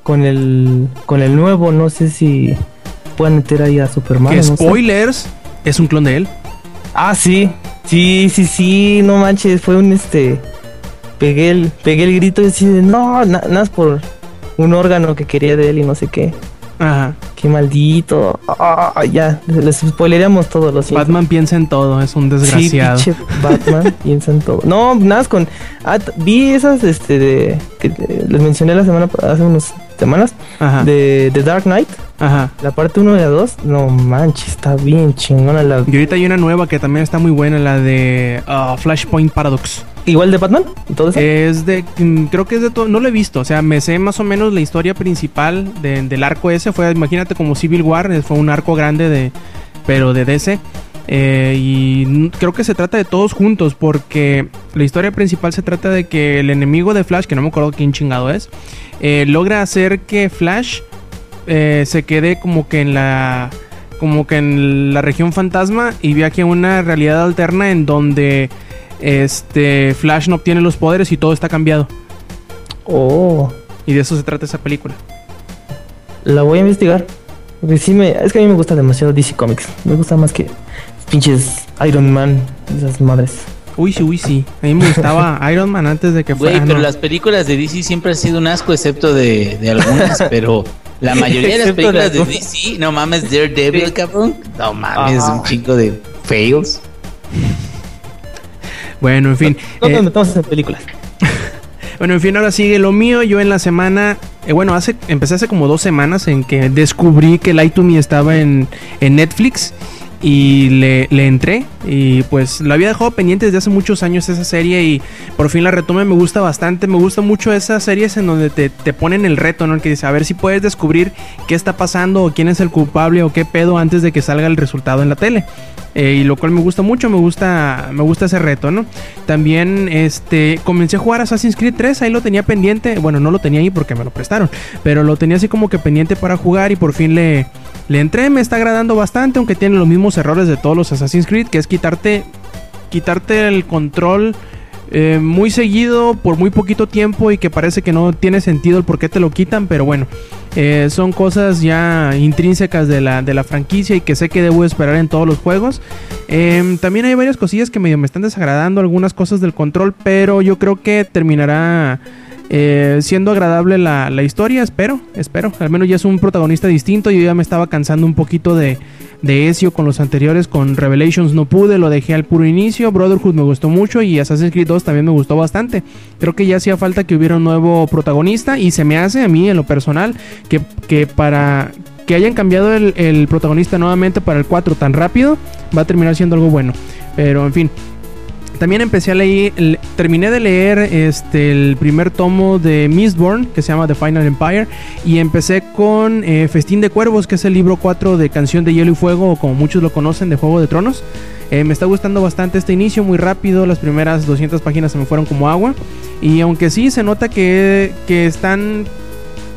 con el con el nuevo, no sé si puedan meter ahí a Superman. Sé. spoilers, es un clon de él. Ah, sí. Sí, sí, sí, no manches, fue un este pegué el pegué el grito y así de no, na- nada más por un órgano que quería de él y no sé qué. Ajá. Qué maldito. Ah, ya, les spoileríamos todos los Batman piensa en todo, es un desgraciado. Sí, Batman piensa en todo. No, nada más con. ah, vi esas este de que eh, les mencioné la semana hace unas semanas Ajá. de The Dark Knight, Ajá. la parte 1 y la 2. No manches, está bien chingona la Y ahorita hay una nueva que también está muy buena, la de ah, Flashpoint Paradox. Igual de Batman eso. Es de, mm, creo que es de todo, no lo he visto, o sea, me sé más o menos la historia principal de- del arco ese, fue, imagínate como Civil War, eh, fue un arco grande de, pero de DC. Eh, y creo que se trata de todos juntos porque la historia principal se trata de que el enemigo de Flash, que no me acuerdo quién chingado es, eh, logra hacer que Flash eh, se quede como que en la como que en la región fantasma y viaje a una realidad alterna en donde este Flash no obtiene los poderes y todo está cambiado. Oh, Y de eso se trata esa película. la voy a investigar. Porque sí me, es que a mí me gusta demasiado DC Comics. Me gusta más que pinches Iron Man, esas madres. Uy, sí, uy, sí. A mí me gustaba Iron Man antes de que Güey, fuera. pero no. las películas de DC siempre han sido un asco, excepto de, de algunas, pero la mayoría de las de películas de. DC, no mames, Daredevil, cabrón. No mames, un chico de fails. Bueno, en fin. No eh, nos metamos en películas. Bueno, en fin, ahora sigue lo mío. Yo en la semana, eh, bueno, hace, empecé hace como dos semanas en que descubrí que to Me estaba en, en Netflix y le, le entré. Y pues la había dejado pendiente desde hace muchos años esa serie y por fin la retomé. Me gusta bastante. Me gusta mucho esas series en donde te, te ponen el reto, ¿no? El que dice, a ver si puedes descubrir qué está pasando o quién es el culpable o qué pedo antes de que salga el resultado en la tele. Eh, y lo cual me gusta mucho, me gusta, me gusta ese reto, ¿no? También este comencé a jugar Assassin's Creed 3, ahí lo tenía pendiente, bueno, no lo tenía ahí porque me lo prestaron, pero lo tenía así como que pendiente para jugar y por fin le, le entré, me está agradando bastante, aunque tiene los mismos errores de todos los Assassin's Creed, que es quitarte quitarte el control eh, muy seguido por muy poquito tiempo y que parece que no tiene sentido el por qué te lo quitan, pero bueno, eh, son cosas ya intrínsecas de la, de la franquicia y que sé que debo esperar en todos los juegos. Em, también hay varias cosillas que medio me están desagradando, algunas cosas del control, pero yo creo que terminará eh, siendo agradable la, la historia, espero, espero. Al menos ya es un protagonista distinto, yo ya me estaba cansando un poquito de, de Ezio con los anteriores, con Revelations no pude, lo dejé al puro inicio, Brotherhood me gustó mucho y Assassin's Creed 2 también me gustó bastante. Creo que ya hacía falta que hubiera un nuevo protagonista y se me hace a mí en lo personal que, que para que hayan cambiado el, el protagonista nuevamente para el 4 tan rápido va a terminar siendo algo bueno. Pero en fin, también empecé a leer, le- terminé de leer este el primer tomo de Mistborn que se llama The Final Empire y empecé con eh, Festín de Cuervos que es el libro 4 de Canción de Hielo y Fuego o como muchos lo conocen de Juego de Tronos. Eh, me está gustando bastante este inicio, muy rápido, las primeras 200 páginas se me fueron como agua y aunque sí se nota que, que están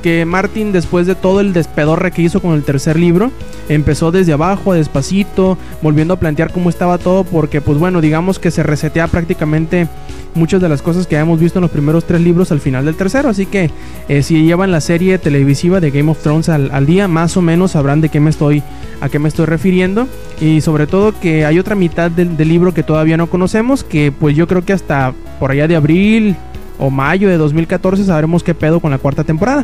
que Martin después de todo el despedorre que hizo con el tercer libro empezó desde abajo despacito volviendo a plantear cómo estaba todo porque pues bueno digamos que se resetea prácticamente muchas de las cosas que habíamos visto en los primeros tres libros al final del tercero. Así que eh, si llevan la serie televisiva de Game of Thrones al, día más o menos sabrán de qué me estoy a qué me estoy refiriendo. Y sobre todo que hay otra mitad del libro que todavía no conocemos que pues yo creo que hasta por allá de abril o mayo de 2014 sabremos qué pedo con la cuarta temporada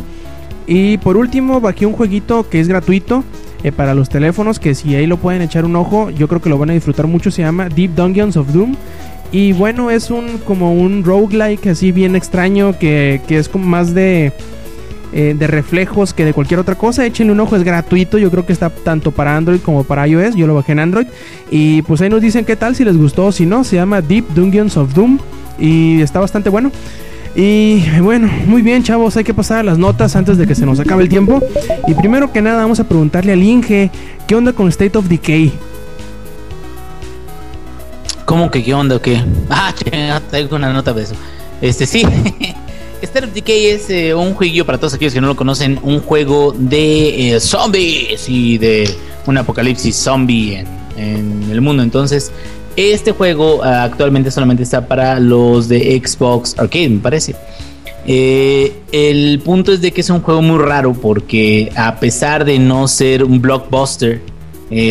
y por último, aquí un jueguito que es gratuito eh, para los teléfonos, que si ahí lo pueden echar un ojo, yo creo que lo van a disfrutar mucho, se llama Deep Dungeons of Doom. Y bueno, es un como un roguelike así bien extraño, que, que es como más de, eh, de reflejos que de cualquier otra cosa. Échenle un ojo, es gratuito, yo creo que está tanto para Android como para iOS, yo lo bajé en Android. Y pues ahí nos dicen qué tal, si les gustó o si no, se llama Deep Dungeons of Doom y está bastante bueno. Y bueno, muy bien chavos, hay que pasar a las notas antes de que se nos acabe el tiempo. Y primero que nada vamos a preguntarle al Inge, ¿qué onda con State of Decay? ¿Cómo que qué onda o qué? Ah, traigo una nota de eso. Este sí. State of Decay es eh, un jueguillo para todos aquellos que no lo conocen, un juego de eh, zombies y de un apocalipsis zombie en, el mundo. Entonces, este juego ah, actualmente solamente está para los de Xbox Arcade, me parece. Eh, el punto es de que es un juego muy raro porque a pesar de no ser un blockbuster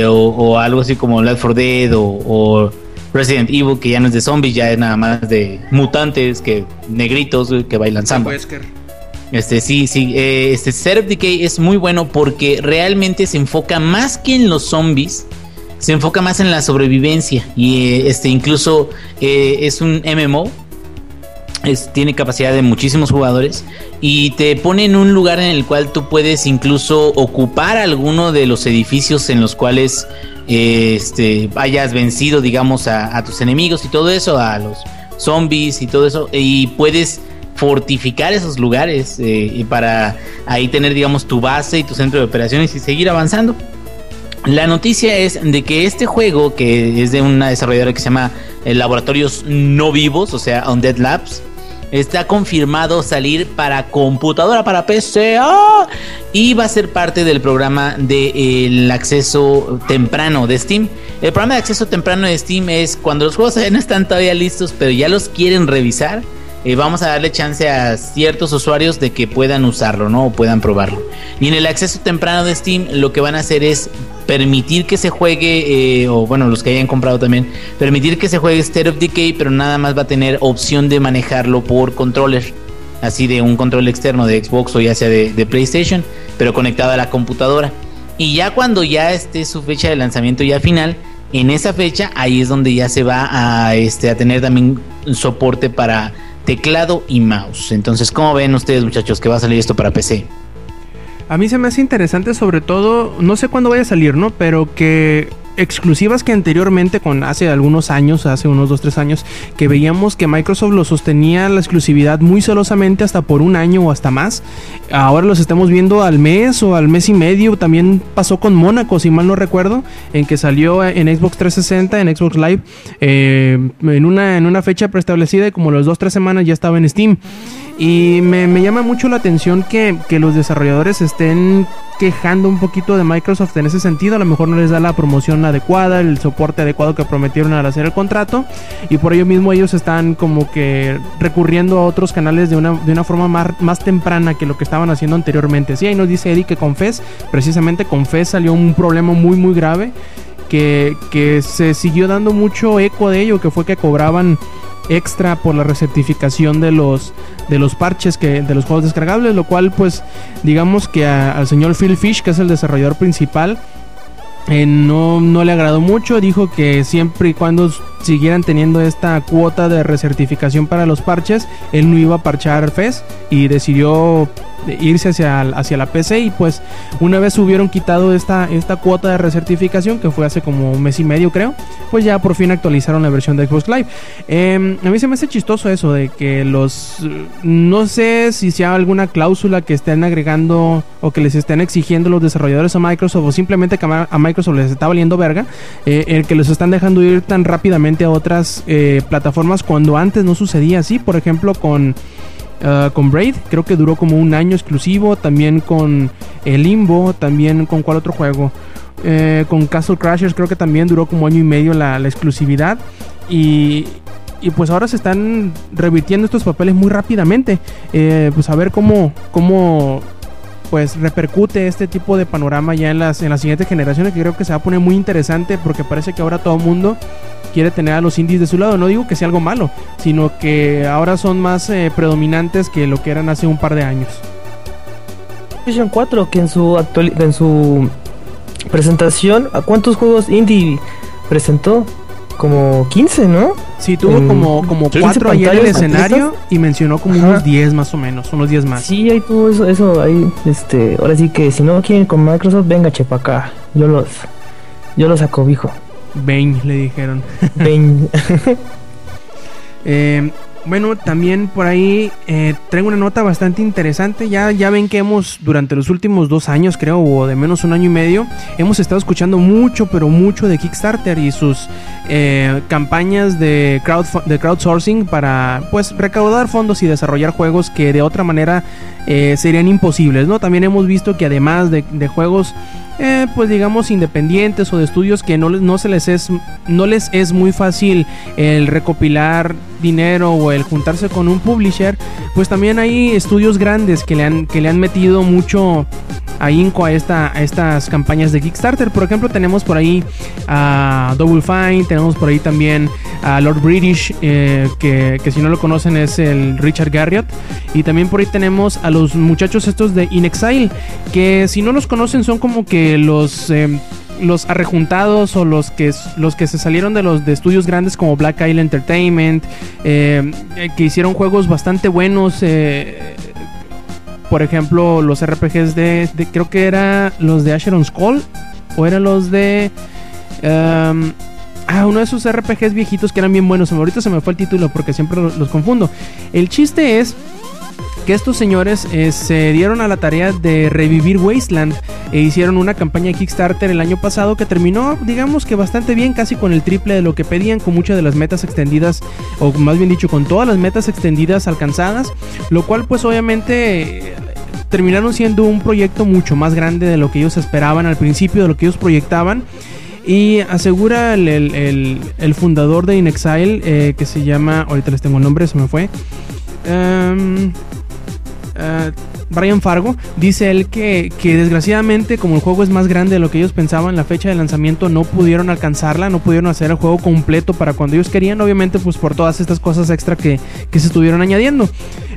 o, algo así como Left 4 Dead o Resident Evil, que ya no es de zombies, ya es nada más de mutantes, que negritos que bailan samba. Este sí, sí, eh, este Set of Decay es muy bueno porque realmente se enfoca más que en los zombies, se enfoca más en la sobrevivencia y eh, este incluso eh, es un MMO. Es, tiene capacidad de muchísimos jugadores y te pone en un lugar en el cual tú puedes incluso ocupar alguno de los edificios en los cuales este, hayas vencido, digamos, a, tus enemigos y todo eso, a los zombies y todo eso, y puedes fortificar esos lugares eh, para ahí tener, digamos, tu base y tu centro de operaciones y seguir avanzando. La noticia es de que este juego, que es de una desarrolladora que se llama eh, Laboratorios No Vivos, o sea, Undead Labs, está confirmado salir para computadora, para PC, ¡ah! y va a ser parte del programa del acceso temprano de Steam. El programa de acceso temprano de Steam es cuando los juegos no están todavía listos, pero ya los quieren revisar eh, vamos a darle chance a ciertos usuarios de que puedan usarlo, ¿no? O puedan probarlo. Y en el acceso temprano de Steam, lo que van a hacer es permitir que se juegue, eh, o bueno, los que hayan comprado también, permitir que se juegue State of Decay, pero nada más va a tener opción de manejarlo por controller. Así de un control externo de Xbox o ya sea de, de PlayStation, pero conectado a la computadora. Y ya cuando ya esté su fecha de lanzamiento ya final, en esa fecha ahí es donde ya se va a, este, a tener también soporte para teclado y mouse. Entonces, ¿cómo ven ustedes muchachos que va a salir esto para PC? A mí se me hace interesante sobre todo, no sé cuándo vaya a salir, ¿no? Pero que exclusivas que anteriormente, con hace algunos años, hace unos 2-3 años, que veíamos que Microsoft lo sostenía la exclusividad muy celosamente hasta por un año o hasta más. Ahora los estamos viendo al mes o al mes y medio. También pasó con Mónaco, si mal no recuerdo, en que salió en Xbox 360, en Xbox Live, eh, en, una, en una fecha preestablecida y como las 2-3 semanas ya estaba en Steam. Y me, llama mucho la atención que, que, los desarrolladores estén quejando un poquito de Microsoft en ese sentido. A lo mejor no les da la promoción adecuada, el soporte adecuado que prometieron al hacer el contrato. Y por ello mismo ellos están como que recurriendo a otros canales de una, de una forma más, más temprana que lo que estaban haciendo anteriormente. Sí, ahí nos dice Eddie que con FES, precisamente con FES salió un problema muy muy grave. Que, que se siguió dando mucho eco de ello, que fue que cobraban extra por la recertificación de los de los parches que de los juegos descargables, lo cual pues digamos que al señor Phil Fish, que es el desarrollador principal, eh, no, no le agradó mucho, dijo que siempre y cuando siguieran teniendo esta cuota de recertificación para los parches, él no iba a parchar FES y decidió irse hacia, hacia la PC y pues una vez hubieron quitado esta, esta cuota de recertificación que fue hace como un mes y medio creo, pues ya por fin actualizaron la versión de Xbox Live. Em, a mí se me hace chistoso eso de que los... No sé si sea alguna cláusula que estén agregando o que les estén exigiendo los desarrolladores a Microsoft o simplemente que a Microsoft les está valiendo verga, eh, el que los están dejando ir tan rápidamente a otras eh, plataformas cuando antes no sucedía así, por ejemplo con... Ah, con Braid, creo que duró como un año exclusivo. También con el Limbo, también con cuál otro juego. Eh, con Castle Crashers creo que también duró como año y medio la, exclusividad. Y, y, pues ahora se están revirtiendo estos papeles muy rápidamente. Eh, pues a ver cómo, cómo pues repercute este tipo de panorama ya en las, en las siguientes generaciones que creo que se va a poner muy interesante porque parece que ahora todo el mundo quiere tener a los indies de su lado. No digo que sea algo malo, sino que ahora son más eh, predominantes que lo que eran hace un par de años. PlayStation 4 que en su actual, en su presentación, ¿a cuántos juegos indie presentó? Como 15, ¿no? Sí, tuvo como, como 4 ahí en el escenario y mencionó como unos 10 más o menos, unos 10 más. Sí, ahí tuvo eso, eso, ahí, este, ahora sí que si no quieren con Microsoft, venga, chepa acá, yo los, yo los acobijo. Bane, le dijeron. Bane. eh, bueno, también por ahí eh, traigo una nota bastante interesante. Ya, ya ven que hemos, durante los últimos dos años, creo, o de menos un año y medio, hemos estado escuchando mucho, pero mucho de Kickstarter y sus eh, campañas de, crowd, de crowdsourcing para, pues, recaudar fondos y desarrollar juegos que de otra manera eh, serían imposibles, ¿no? También hemos visto que además de, de juegos eh, pues digamos independientes o de estudios que no, no se les es no les es muy fácil el recopilar dinero o el juntarse con un publisher pues también hay estudios grandes que le han que le han metido mucho a, esta, a estas campañas de Kickstarter. Por ejemplo, tenemos por ahí a Double Fine, tenemos por ahí también a Lord British, eh, que, si no lo conocen es el Richard Garriott. Y también por ahí tenemos a los muchachos estos de In Exile, que si no los conocen son como que los... Eh, los arrejuntados o los que, los que se salieron de los de estudios grandes como Black Isle Entertainment, eh, que hicieron juegos bastante buenos, por ejemplo, los RPGs de, creo que era los de Asheron's Call o eran los de um, ah, uno de esos RPGs viejitos que eran bien buenos. Ahorita se me fue el título porque siempre los, confundo. El chiste es que estos señores eh, se dieron a la tarea de revivir Wasteland. e hicieron una campaña Kickstarter el año pasado que terminó, digamos que bastante bien, casi con el triple de lo que pedían, con muchas de las metas extendidas, o más bien dicho, con todas las metas extendidas alcanzadas, lo cual pues obviamente terminaron siendo un proyecto mucho más grande de lo que ellos esperaban al principio, de lo que ellos proyectaban. Y asegura el, el- el fundador de InXile, eh, que se llama, ahorita les tengo el nombre, se me fue. Em, eh, Brian Fargo dice él que, que desgraciadamente como el juego es más grande de lo que ellos pensaban la fecha de lanzamiento no pudieron alcanzarla no pudieron hacer el juego completo para cuando ellos querían obviamente pues por todas estas cosas extra que, que se estuvieron añadiendo.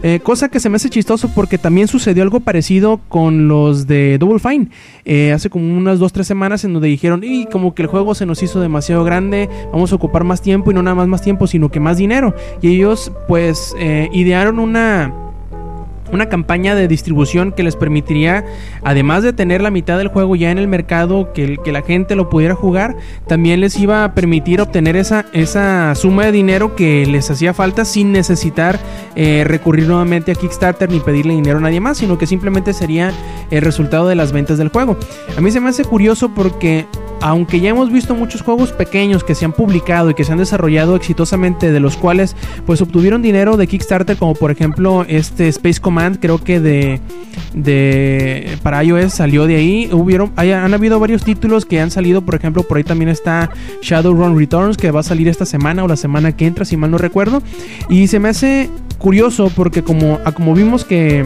Eh, cosa que se me hace chistoso porque también sucedió algo parecido con los de Double Fine. Eh, hace como unas 2-3 semanas en donde dijeron y como que el juego se nos hizo demasiado grande vamos a ocupar más tiempo y no nada más más tiempo sino que más dinero y ellos pues idearon una una campaña de distribución que les permitiría, además de tener la mitad del juego ya en el mercado, que, que la gente lo pudiera jugar, también les iba a permitir obtener esa, esa suma de dinero que les hacía falta sin necesitar eh, recurrir nuevamente a Kickstarter ni pedirle dinero a nadie más, sino que simplemente sería el resultado de las ventas del juego. A mí se me hace curioso porque aunque ya hemos visto muchos juegos pequeños que se han publicado y que se han desarrollado exitosamente, de los cuales pues obtuvieron dinero de Kickstarter, como por ejemplo este Space Command, creo que de, de para iOS salió de ahí. Hubieron, hay- han habido varios títulos que han salido, por ejemplo, por ahí también está Shadowrun Returns, que va a salir esta semana o la semana que entra, si mal no recuerdo. Y se me hace curioso porque como, como vimos que,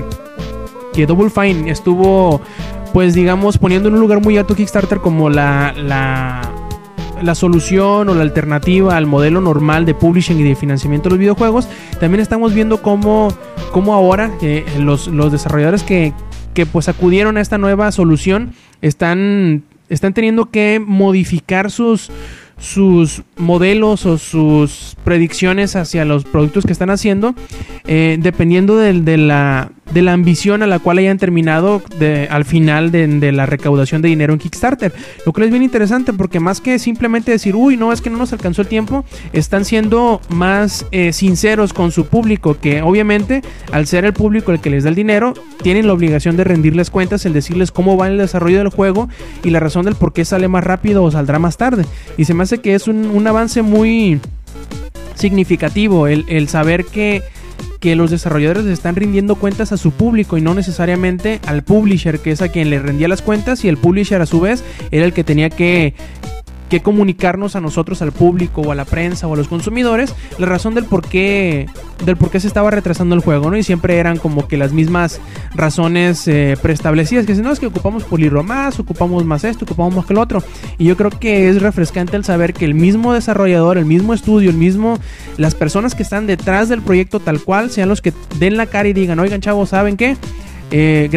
que Double Fine estuvo pues digamos poniendo en un lugar muy alto Kickstarter como la, la, la solución o la alternativa al modelo normal de publishing y de financiamiento de los videojuegos, también estamos viendo cómo, cómo ahora eh, los, los desarrolladores que, que pues acudieron a esta nueva solución están, están teniendo que modificar sus, sus modelos o sus predicciones hacia los productos que están haciendo, eh, dependiendo de, la, de la ambición a la cual hayan terminado al final de, la recaudación de dinero en Kickstarter. Lo cual es bien interesante porque más que simplemente decir, uy, no, es que no nos alcanzó el tiempo, están siendo más eh, sinceros con su público, que obviamente al ser el público el que les da el dinero, tienen la obligación de rendirles cuentas, el decirles cómo va el desarrollo del juego y la razón del por qué sale más rápido o saldrá más tarde. Y se me hace que es un, avance muy significativo el saber que, que los desarrolladores están rindiendo cuentas a su público y no necesariamente al publisher, que es a quien le rendía las cuentas, y el publisher a su vez era el que tenía que que comunicarnos a nosotros, al público o a la prensa o a los consumidores, la razón del por qué, del por qué se estaba retrasando el juego, ¿no? Y siempre eran como que las mismas razones eh, preestablecidas, que si no es que ocupamos pulirlo más, ocupamos más esto, ocupamos más que lo otro. Y yo creo que es refrescante el saber que el mismo desarrollador, el mismo estudio, el mismo, las personas que están detrás del proyecto tal cual, sean los que den la cara y digan, oigan chavos, ¿saben qué? Eh,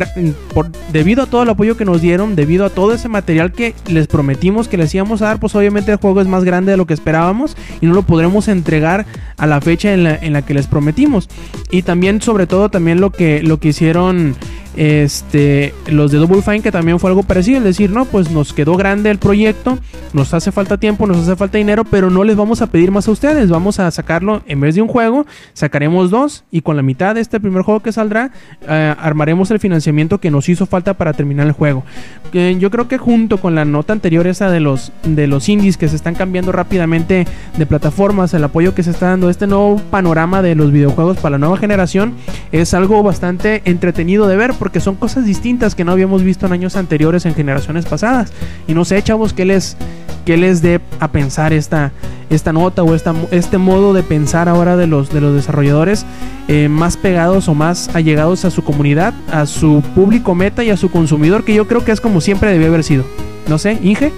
debido a todo el apoyo que nos dieron, debido a todo ese material que les prometimos que les íbamos a dar, pues obviamente el juego es más grande de lo que esperábamos y no lo podremos entregar a la fecha en la, en la que les prometimos. Y también, sobre todo, también lo que, lo que hicieron este, los de Double Fine, que también fue algo parecido, es decir, no, pues nos quedó grande el proyecto, nos hace falta tiempo, nos hace falta dinero, pero no les vamos a pedir más a ustedes, vamos a sacarlo en vez de un juego, sacaremos dos y con la mitad de este primer juego que saldrá, eh, armaremos el financiamiento que nos hizo falta para terminar el juego. Eh, yo creo que junto con la nota anterior esa de los, de los indies que se están cambiando rápidamente de plataformas, el apoyo que se está dando, este nuevo panorama de los videojuegos para la nueva generación, es algo bastante entretenido de ver porque son cosas distintas que no habíamos visto en años anteriores en generaciones pasadas. Y no sé, chavos, qué les, qué les dé a pensar esta, esta nota o esta, este modo de pensar ahora de los, de los desarrolladores eh, más pegados o más allegados a su comunidad, a su público meta y a su consumidor, que yo creo que es como siempre debió haber sido. No sé, Inge.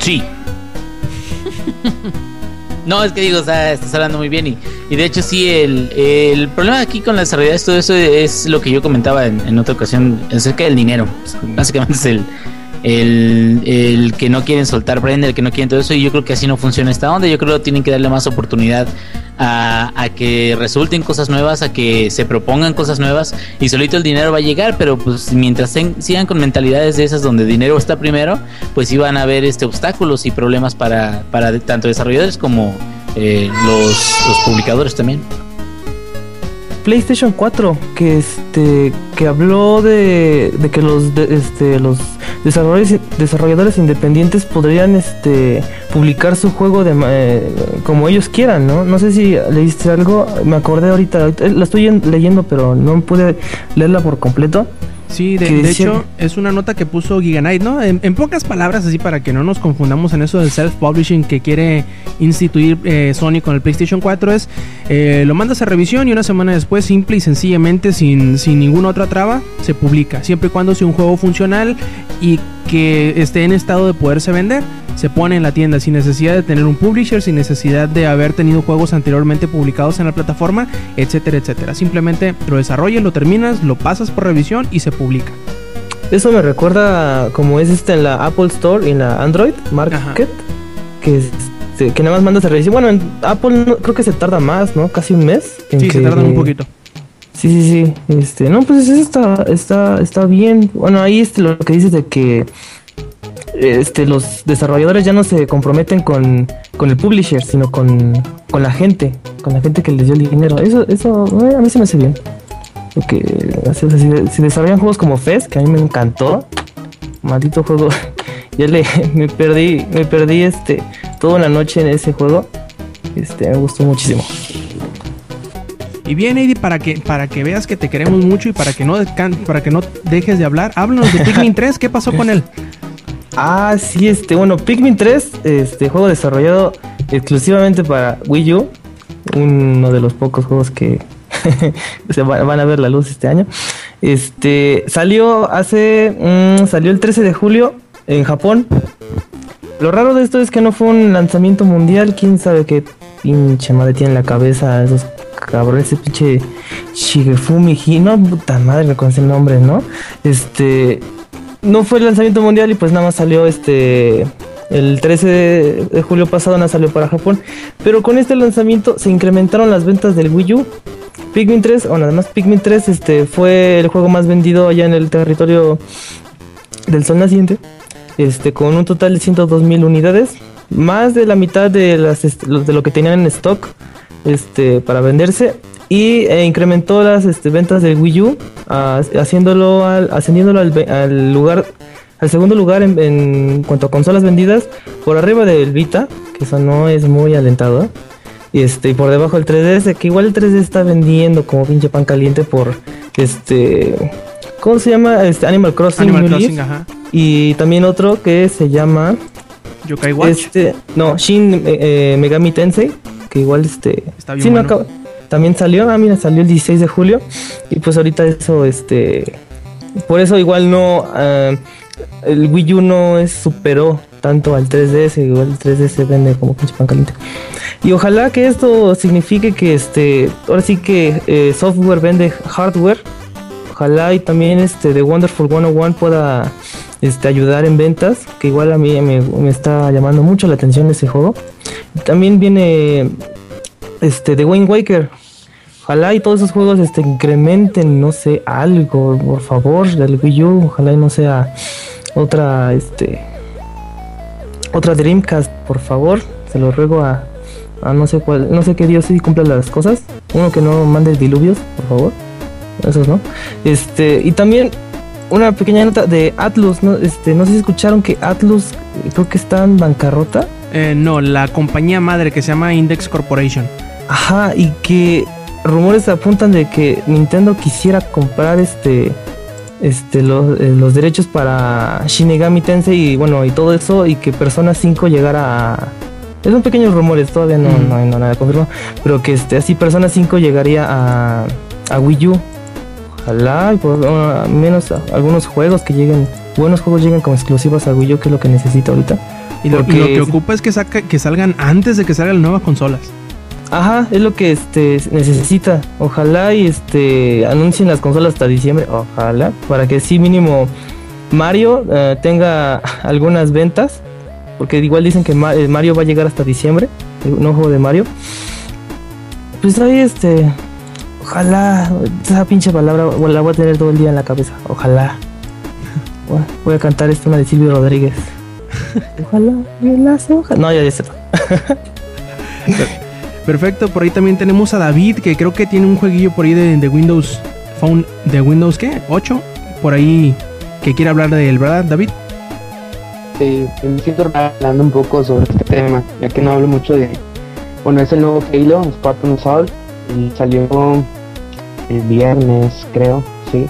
Sí. No, es que digo, o sea, estás hablando muy bien y, y de hecho sí, el, el problema aquí con las desarrolladoras, todo eso es lo que yo comentaba en, en otra ocasión acerca del dinero. Básicamente es el, el, el que no quieren soltar prenda, el que no quieren todo eso y yo creo que así no funciona esta onda. Yo creo que tienen que darle más oportunidad a, a que resulten cosas nuevas, a que se propongan cosas nuevas y solito el dinero va a llegar, pero pues mientras sigan con mentalidades de esas donde dinero está primero, pues iban a haber este obstáculos y problemas para, para tanto desarrolladores como eh, los, los publicadores también. PlayStation 4 que este que habló de, que los de- este los desarrolladores, desarrolladores independientes podrían este publicar su juego de eh, como ellos quieran, ¿no? No sé si leíste algo, me acordé ahorita, ahorita- la estoy en- leyendo pero no pude leerla por completo. Sí, de, hecho es una nota que puso Giganite, ¿no? En, en pocas palabras, así para que no nos confundamos en eso del self-publishing que quiere instituir eh, Sony con el PlayStation 4 es eh, lo mandas a revisión y una semana después, simple y sencillamente, sin, sin ninguna otra traba, se publica. Siempre y cuando sea un juego funcional y que esté en estado de poderse vender, se pone en la tienda sin necesidad de tener un publisher, sin necesidad de haber tenido juegos anteriormente publicados en la plataforma, etcétera, etcétera. Simplemente lo desarrollas, lo terminas, lo pasas por revisión y se publica. Eso me recuerda como es este en la Apple Store y en la Android Market, Ajá. que, este, que nada más mandas a revisión. Bueno, en Apple no- creo que se tarda más, ¿no? Casi un mes. en Sí, se tardan un poquito. Sí, sí, sí. Este, no, pues eso está, está, está bien. Bueno, ahí este, lo que dices de que este, los desarrolladores ya no se comprometen con, con el publisher, sino con, con la gente, con la gente que les dio el dinero. Eso, eso eh, a mí se me hace bien. Porque así, así, si desarrollan juegos como Fez, que a mí me encantó, maldito juego, ya le me perdí, me perdí este toda la noche en ese juego. Este, me gustó muchísimo. Y bien, Eddie, para que, para que veas que te queremos mucho y para que no para que no dejes de hablar, háblanos de Pikmin 3, ¿qué pasó con él? Ah, sí, este, bueno, Pikmin 3, este juego desarrollado exclusivamente para Wii U, uno de los pocos juegos que se va- van a ver la luz este año. Este, salió hace, mm, salió el 13 de julio en Japón. Lo raro de esto es que no fue un lanzamiento mundial, quién sabe qué pinche madre tiene en la cabeza esos cabrones, ese pinche Shigefumi Hi, no, puta madre, me conoce el nombre, ¿no? Este, no fue el lanzamiento mundial y pues nada más salió este el 13 de, julio pasado nada salió para Japón, pero con este lanzamiento se incrementaron las ventas del Wii U. Pikmin 3, bueno, además Pikmin 3 este fue el juego más vendido allá en el territorio del sol naciente, este con un total de 102 mil unidades, más de la mitad de las de lo que tenían en stock este para venderse y eh, incrementó las este, ventas del Wii U ah, haciéndolo al, ascendiéndolo al, lugar al segundo lugar en, en cuanto a consolas vendidas por arriba del Vita que eso no es muy alentador y este y por debajo el 3DS que igual el 3DS está vendiendo como pinche pan caliente por este ¿cómo se llama? Este Animal Crossing, Animal. Crossing, ajá. y también otro que se llama Yokai Watch. este, no, Shin eh, eh, Megami Tensei, que igual este Está bien sí, no bueno. acaba- también salió, ah, mira, salió el 16 de julio y pues ahorita eso este por eso igual no ah, el Wii U no es superó tanto al 3DS, igual el 3DS vende como pinche pan caliente. Y ojalá que esto signifique que este ahora sí que eh, software vende hardware. Ojalá y también este The Wonderful 101 pueda este, ayudar en ventas, que igual a mí me, está llamando mucho la atención ese juego. También viene este The Wind Waker. Ojalá y todos esos juegos este, incrementen, no sé, algo, por favor, del Wii. Ojalá y no sea otra, este, otra Dreamcast, por favor. Se lo ruego a, a no sé cuál, no sé qué Dios sí cumpla las cosas. Uno que no mande diluvios, por favor. Esos no. Este, y también una pequeña nota de Atlus, ¿no? Este, no sé si escucharon que Atlus eh, creo que está en bancarrota. Eh, no, la compañía madre que se llama Index Corporation. Ajá, y que rumores apuntan de que Nintendo quisiera comprar este este los, eh, los derechos para Shinigami Tensei y bueno, y todo eso y que Persona 5 llegara a es un pequeños rumores, todavía no, Mm. no hay nada confirmado, pero que este así Persona 5 llegaría a, a Wii U. Ojalá, y por al menos algunos juegos que lleguen, buenos juegos lleguen como exclusivos a Wii U, que es lo que necesita ahorita. Y lo, Porque lo que ocupa es que, saca, que salgan antes de que salgan las nuevas consolas. Ajá, es lo que este necesita. Ojalá y este anuncien las consolas hasta diciembre. Ojalá. Para que sí mínimo Mario eh, tenga algunas ventas. Porque igual dicen que eh, Mario va a llegar hasta diciembre. Nuevo juego de Mario. Pues ahí este. Ojalá. Esa pinche palabra la voy a tener todo el día en la cabeza. Ojalá. Voy a- cantar esto una de Silvio Rodríguez. Ojalá. en las hojas. No, ya ya está. Perfecto, por ahí también tenemos a David, que creo que tiene un jueguillo por ahí de, de Windows Phone, de Windows, ¿qué? 8, por ahí que quiere hablar de él, ¿verdad, David? este, me siento hablando un poco sobre este tema, ya que no hablo mucho de... Bueno, es el nuevo Halo, Spartan Assault, salió el viernes, creo, sí.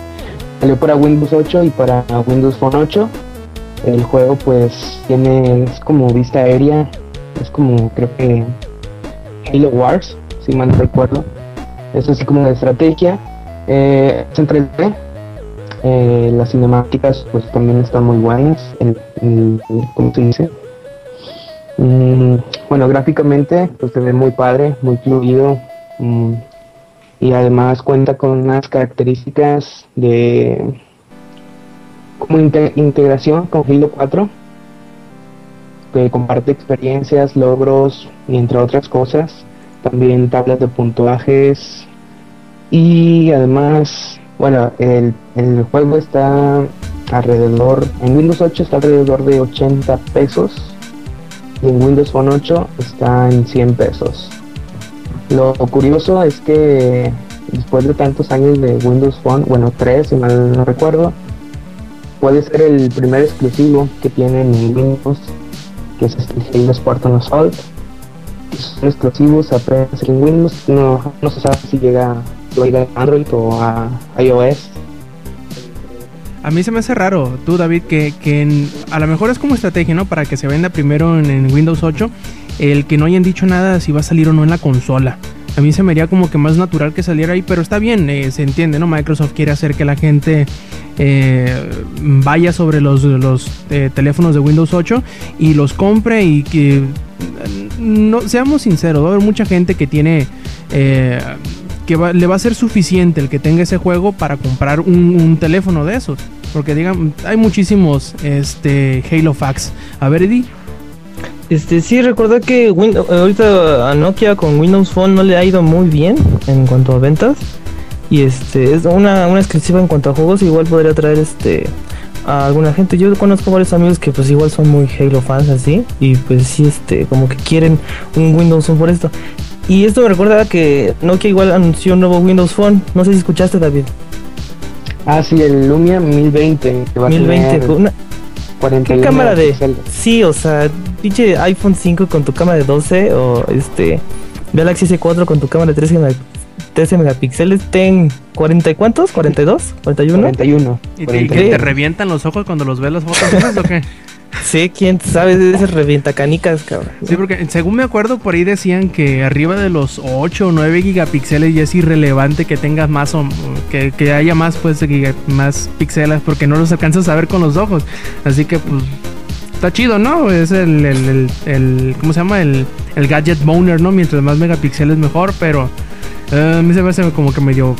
Salió para Windows 8 y para Windows Phone 8. El juego pues tiene, es como vista aérea, es como creo que Halo Wars, si mal no recuerdo. Es así como de estrategia. Eh, es en 3D. Eh, las cinemáticas pues también están muy buenas. El- ¿Cómo se dice? Mm, bueno, gráficamente pues se ve muy padre, muy fluido. Mm, y además cuenta con unas características de como inte- integración con Halo 4 que comparte experiencias, logros y entre otras cosas, también tablas de puntuajes y además, bueno, el, el juego está alrededor, en Windows 8 está alrededor de 80 pesos y en Windows Phone 8 está en 100 pesos. Lo curioso es que después de tantos años de Windows Phone, bueno, 3 si mal no recuerdo, puede ser el primer exclusivo que tienen en Windows, que es Halo Spartan Assault. Son exclusivos apenas en Windows, no, no se sabe si llega, llega a Android o a iOS. A mí se me hace raro, tú David, que, que a lo mejor es como estrategia, ¿no? Para que se venda primero en, en Windows 8, el que no hayan dicho nada si va a salir o no en la consola. A mí se me haría como que más natural que saliera ahí, pero está bien, eh, se entiende, ¿no? Microsoft quiere hacer que la gente eh, vaya sobre los, eh, teléfonos de Windows 8 y los compre y que... No, seamos sinceros, va a haber mucha gente que tiene... que le va a ser suficiente el que tenga ese juego para comprar un, teléfono de esos. Porque digan, hay muchísimos este Halo Fax. A ver, Eddie. Este, sí, recordar que Win- ahorita a Nokia con Windows Phone no le ha ido muy bien en cuanto a ventas. Y este, es una, una exclusiva en cuanto a juegos, igual podría traer este a alguna gente. Yo conozco varios amigos que pues igual son muy Halo fans así. Y pues sí, este, como que quieren un Windows Phone por esto. Y esto me recuerda que Nokia igual anunció un nuevo Windows Phone. No sé si escuchaste David. Ah, sí, el Lumia 1020, que va a 1020. tener con una- 41 ¿Qué cámara de...? Sí, o sea, pinche iPhone 5 con tu cámara de 12 o este Galaxy S4 con tu cámara de 13, mega- 13 megapíxeles. Ten 40 y cuántos? ¿42? ¿41? 41. ¿Y te, 41. que te revientan los ojos cuando los ves las fotos esas, o qué? Sí, quién sabe de ese revienta canicas, cabrón. Sí, porque según me acuerdo por ahí decían que arriba de los 8 o 9 gigapíxeles ya es irrelevante que tengas más o que, que haya más pues giga- más píxeles porque no los alcanzas a ver con los ojos. Así que pues está chido, ¿no? Es el, el, el- el- ¿cómo se llama? El, el gadget boner, ¿no? Mientras más megapíxeles mejor, pero eh, a mí se me hace como que medio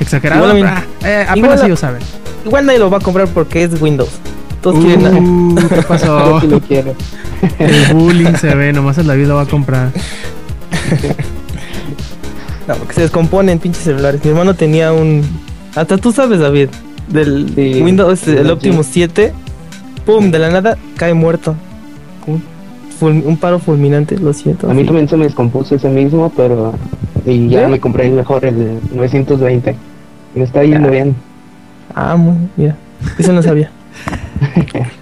exagerado. Igual pero, ah, eh, apenas igual ellos saben. Igual nadie lo va a comprar porque es Windows. Todos quieren... Uh, ¿Qué Yo pasó? sí lo quiero. El bullying se ve, nomás en la vida va a comprar. No, porque se descomponen pinches celulares. Mi hermano tenía un... Hasta tú sabes, David. Del Sí, Windows, el. Optimus 7. Pum, de la nada, cae muerto. Un, ful- un paro fulminante, lo siento. A mí sí. también se me descompuso ese mismo, pero y ya me compré el mejor, el 920. Y me está yendo Ya. bien. Ah, muy, mira. Eso no sabía.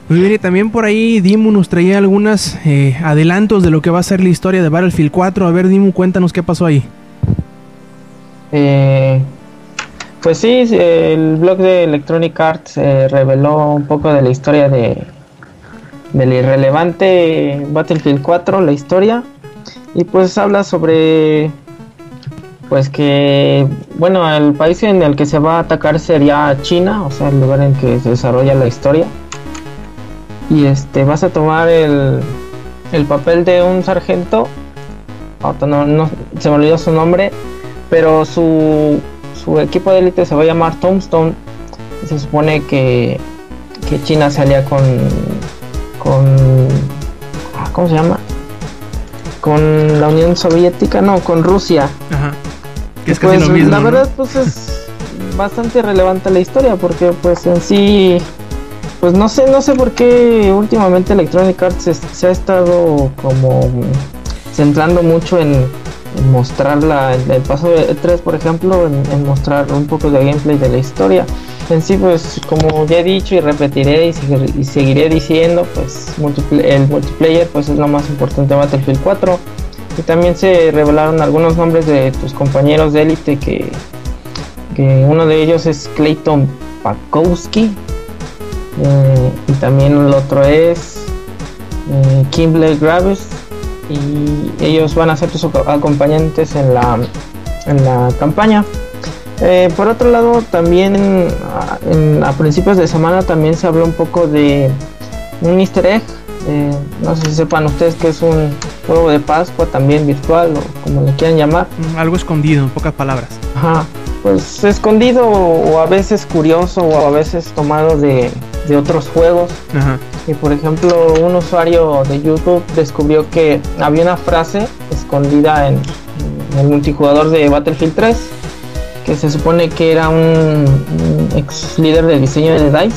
Muy bien, y también por ahí Dimu nos traía algunos adelantos de lo que va a ser la historia de Battlefield 4. A ver, Dimu, cuéntanos qué pasó ahí. Eh, pues sí, el blog de Electronic Arts eh, reveló un poco de la historia de del irrelevante Battlefield 4, la historia, y pues habla sobre pues que bueno el país en el que se va a atacar sería China, o sea el lugar en que se desarrolla la historia, y este vas a tomar el el papel de un sargento, no, no se me olvidó su nombre, pero su, su equipo de élite se va a llamar Tombstone. Se supone que, que China salía con. con. ah, ¿Cómo se llama? Con la Unión Soviética, no, con Rusia. Ajá. Que es Pues, casi lo mismo. la ¿no? verdad, pues es bastante relevante la historia, porque pues en sí. Pues no sé, no sé por qué últimamente Electronic Arts se, se ha estado como centrando mucho en mostrarla, el, paso de E3 por ejemplo, en, mostrar un poco de gameplay de la historia. En sí, pues como ya he dicho y repetiré y seguiré diciendo, pues multipl- el multiplayer pues es lo más importante de Battlefield 4. Y también se revelaron algunos nombres de tus compañeros de élite que, que uno de ellos es Clayton Pakowski eh, y también el otro es eh, Kimble Graves y ellos van a ser tus aco- acompañantes en la, en la campaña. Eh, por otro lado, también a, en- a principios de semana también se habló un poco de un easter egg. eh, no sé si sepan ustedes que es un huevo de Pascua también virtual o como le quieran llamar. Mm, Algo escondido, en pocas palabras. Ajá, pues escondido o a veces curioso o a veces tomado de, de otros juegos. Ajá. Y por ejemplo, un usuario de YouTube descubrió que había una frase escondida en, en el multijugador de Battlefield 3 que se supone que era un, un ex líder de diseño de DICE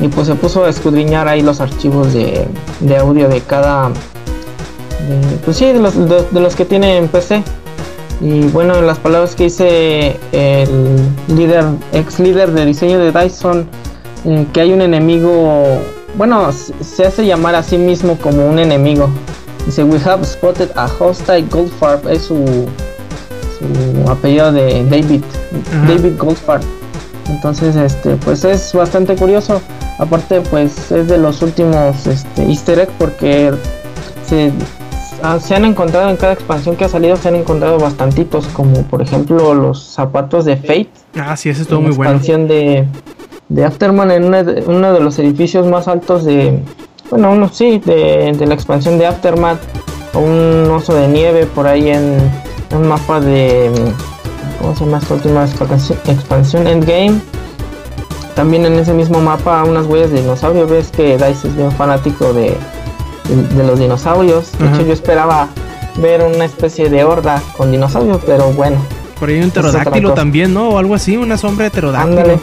y pues se puso a escudriñar ahí los archivos de, de audio de cada de- pues sí de los, de, de los que tiene en PC y bueno las palabras que dice el líder ex líder de diseño de DICE son que hay un enemigo bueno se hace llamar a sí mismo como un enemigo dice we have spotted a hostile Goldfarb es su su apellido de David. David Goldfarb entonces este pues es bastante curioso aparte pues es de los últimos este, easter egg porque se, ah, se han encontrado en cada expansión que ha salido se han encontrado bastantitos como por ejemplo los zapatos de Fate Ah, sí, ese es todo muy bueno. expansión de, de Afterman en una uno de los edificios más altos de bueno uno sí de, de la expansión de Aftermath un oso de nieve por ahí en un mapa de ¿cómo se llama esta última expansión, Endgame también en ese mismo mapa unas huellas de dinosaurio ves que Dice es bien fanático de, de, de los dinosaurios de hecho yo esperaba ver una especie de horda con dinosaurios pero bueno Por ahí un pterodáctilo también, ¿no? O algo así, una sombra de pterodáctilo. Ándale.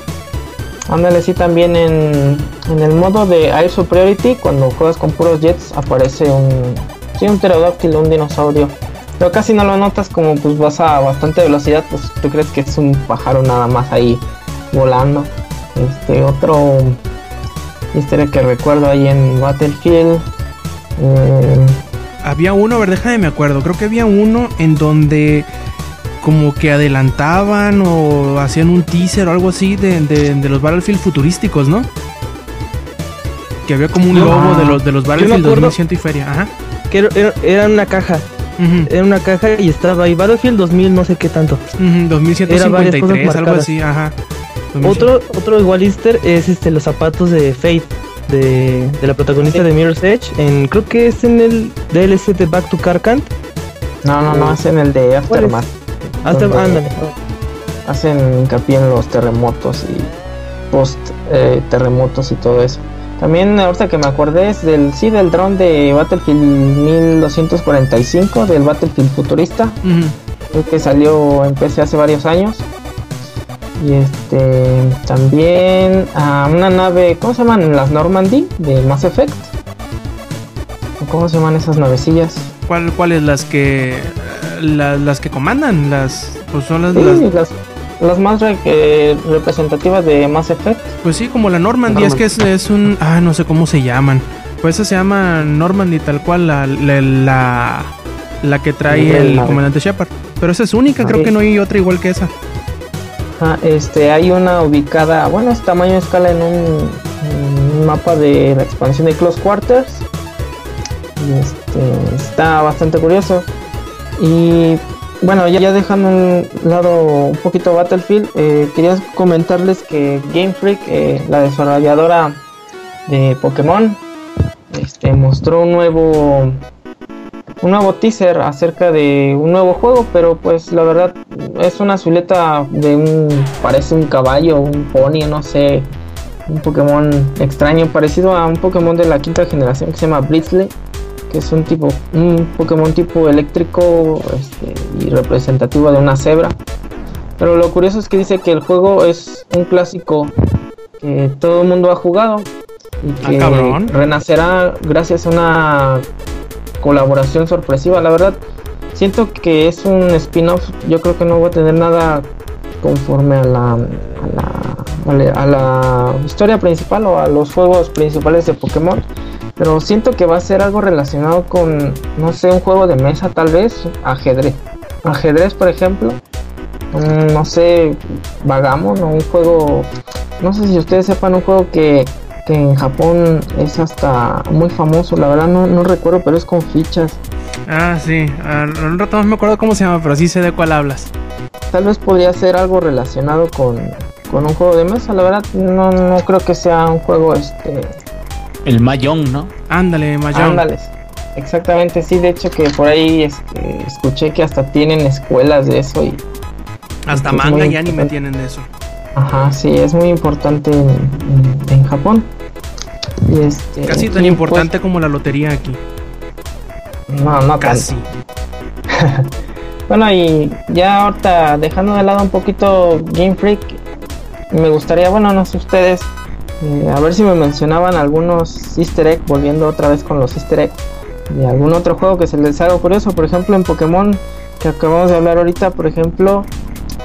Ándale, sí, también en, en el modo de Air Superiority, cuando juegas con puros jets, aparece un, sí, un pterodáctilo, un dinosaurio. Pero casi no lo notas como pues vas a bastante velocidad, pues tú crees que es un pájaro nada más ahí volando. Este otro egg que recuerdo ahí en Battlefield. eh, Había uno, a ver, déjame me acuerdo. Creo que había uno en donde como que adelantaban o hacían un teaser o algo así de, de- de los Battlefield futurísticos, ¿no? Que había como un logo de los de los Battlefield acuerdo. 2100 y feria. Ajá. Que era, una caja. Era una caja y estaba ahí Battlefield 2000, no sé qué tanto. Era varias 2153, cosas algo así, ajá. Otro, otro igual easter es este los zapatos de Fate. De, de la protagonista de Mirror's Edge. En, creo que es en el DLC de Back to Carcant. no, no, no, es en el de Aftermath. Hasta, Donde- ándale. hacen hincapié en los terremotos y post eh, terremotos y todo eso. También ahorita que me acordé es del sí del dron de Battlefield 1245 del Battlefield futurista Ujú. el que salió en PC hace varios años y este también a una nave ¿cómo se llaman? las Normandy de Mass Effect ¿O ¿cómo se llaman esas navecillas? ¿Cuál, ¿Cuáles las que la- las que comandan? Las pues son las, Sí, las- más re- eh, representativas de Mass Effect pues sí, como la Normandy, es que es, es un ah, no sé cómo se llaman. Pues esa se llama Normandy tal cual la la, la, la que trae el comandante Shepard. Pero esa es única, creo que no hay otra igual que esa. Ah, este, hay una ubicada, bueno, es tamaño de escala en un, en un mapa de la expansión de Close Quarters. Y este, está bastante curioso. Y bueno, ya, ya dejando un lado un poquito Battlefield, eh, quería comentarles que Game Freak, eh, la desarrolladora de Pokémon, este, mostró un nuevo un nuevo teaser acerca de un nuevo juego, pero pues la verdad es una silueta de un parece un caballo, un pony, no sé, un Pokémon extraño parecido a un Pokémon de la quinta generación que se llama Blitzle, que es un tipo un Pokémon tipo eléctrico este, y representativo de una cebra. Pero lo curioso es que dice que el juego es un clásico que todo el mundo ha jugado y Ah, que renacerá gracias a una colaboración sorpresiva. La verdad, siento que es un spin-off. Yo creo que no voy a tener nada conforme a la, a la, a la historia principal o a los juegos principales de Pokémon. Pero siento que va a ser algo relacionado con, no sé, un juego de mesa tal vez, ajedrez. Ajedrez, por ejemplo. No sé, Vagamos, ¿no? Un juego, no sé si ustedes sepan, un juego que, que en Japón es hasta muy famoso. La verdad no, no recuerdo, pero es con fichas. Ah, sí. Un rato no me acuerdo cómo se llama, pero sí sé de cuál hablas. Tal vez podría ser algo relacionado con, con un juego de mesa. La verdad no, no creo que sea un juego este El Mayong, ¿no? Ándale, Mayón. Ándales. Exactamente, sí, de hecho que por ahí este, escuché que hasta tienen escuelas de eso y Hasta Es manga muy y anime importante. tienen de eso. ajá, sí, es muy importante en, en- en Japón. Y este Casi y, tan pues, importante como la lotería aquí. no, no Casi. tanto. Bueno, y ya ahorita dejando de lado un poquito Game Freak, me gustaría, bueno, no sé ustedes, eh, a ver si me mencionaban algunos easter egg, volviendo otra vez con los easter egg, de algún otro juego que se les haga curioso, por ejemplo en Pokémon, que acabamos de hablar ahorita, por ejemplo,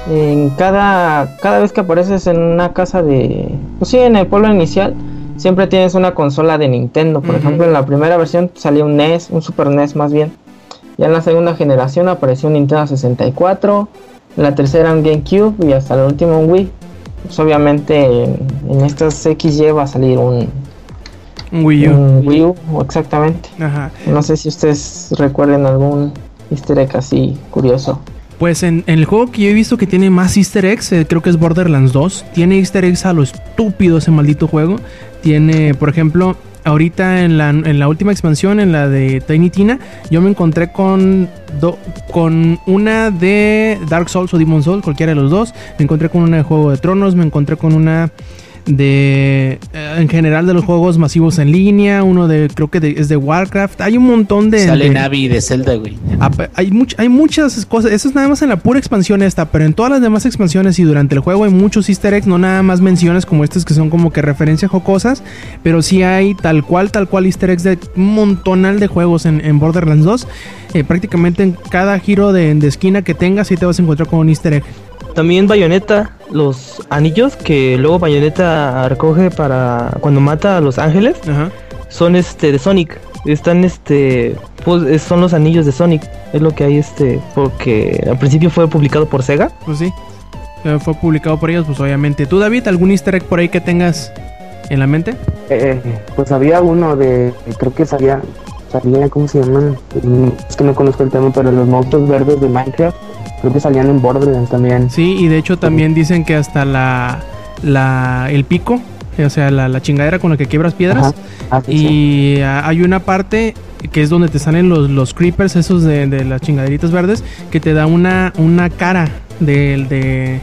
en cada, cada vez que apareces en una casa de, pues sí, en el pueblo inicial, siempre tienes una consola de Nintendo, por ejemplo en la primera versión salía un NES, un Super NES más bien, ya en la segunda generación apareció un Nintendo 64, en la tercera un GameCube y hasta el último un Wii. Pues obviamente en, estas XY va a salir un, Un Wii U. un Wii U, exactamente. Ajá. No sé si ustedes recuerden algún easter egg así curioso. Pues en, en el juego que yo he visto que tiene más easter eggs, eh, creo que es Borderlands 2. Tiene easter eggs a lo estúpido ese maldito juego. Tiene, por ejemplo, ahorita en la, en la última expansión, en la de Tiny Tina, yo me encontré con, con una de Dark Souls o Demon Souls, cualquiera de los dos. Me encontré con una de Juego de Tronos, me encontré con una de eh, en general de los juegos masivos en línea, uno de creo que de- es de Warcraft. Hay un montón de Sale de- Navi de Zelda, güey. Ah, Hay, much- hay muchas cosas, eso es nada más en la pura expansión esta, pero en todas las demás expansiones y durante el juego hay muchos easter eggs, no nada más menciones como estas que son como que referencias jocosas, pero sí hay tal cual, tal cual easter eggs de un montonal de juegos en, en Borderlands 2. Eh, prácticamente en cada giro de, de esquina que tengas sí te vas a encontrar con un easter egg. También Bayonetta, los anillos que luego Bayonetta recoge para cuando mata a los ángeles, Ajá. son este de Sonic. Están este pues es- son los anillos de Sonic. Es lo que hay este porque al principio fue publicado por Sega. Pues sí. Eh, Fue publicado por ellos, pues obviamente. ¿Tú, David, algún easter egg por ahí que tengas en la mente? Eh, pues había uno de, creo que salía, salía, ¿cómo se llaman? Mm, Es que no conozco el tema, pero los monstruos verdes de Minecraft, creo que salían en Borderlands también. Sí, y de hecho también dicen que hasta la, la el pico, o sea, la, la chingadera con la que quiebras piedras. Ah, sí. Y hay una parte que es donde te salen los, los creepers, esos de, de las chingaderitas verdes, que te da una, una cara de, de,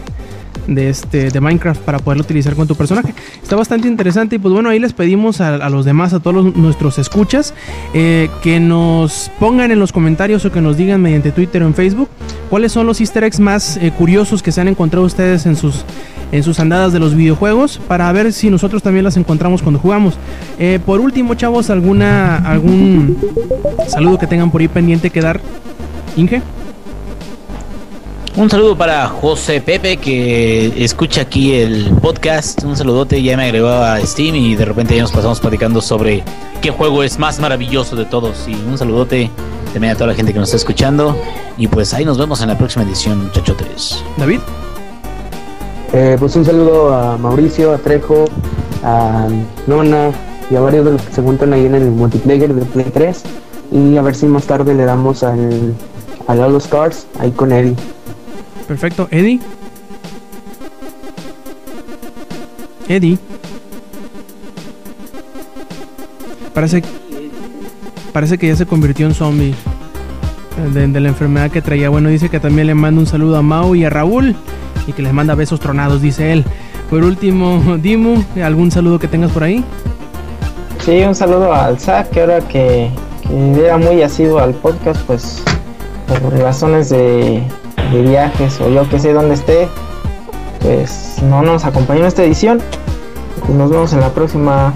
de, este, de Minecraft para poderlo utilizar con tu personaje. Está bastante interesante y pues bueno, ahí les pedimos a, los demás, a todos nuestros escuchas, eh, que nos pongan en los comentarios o que nos digan mediante Twitter o en Facebook cuáles son los easter eggs más eh, curiosos que se han encontrado ustedes en sus en sus andadas de los videojuegos para ver si nosotros también las encontramos cuando jugamos. Eh, por último, chavos, alguna algún saludo que tengan por ahí pendiente que dar. Inge. Un saludo para José Pepe que escucha aquí el podcast. Un saludote, ya me agregó a Steam y de repente ya nos pasamos platicando sobre qué juego es más maravilloso de todos. Y un saludote también a toda la gente que nos está escuchando. Y pues ahí nos vemos en la próxima edición, muchachotes. David. Eh, pues un saludo a Mauricio, a Trejo, a Nona y a varios de los que se juntan ahí en el multiplayer de Play 3. Y a ver si más tarde le damos al, al All Stars ahí con Eddie. Perfecto. Eddie. Eddie. Parece, parece que ya se convirtió en zombie. eh, De, la enfermedad que traía. Bueno, dice que también le manda un saludo a Mau y a Raúl. Y que les manda besos tronados, dice él. Por último, Dimu, ¿algún saludo que tengas por ahí? Sí, un saludo al Zack, que ahora que, que era muy asiduo al podcast, pues por razones de, de viajes o yo que sé dónde esté, pues no nos acompañó en esta edición. Pues nos vemos en la próxima.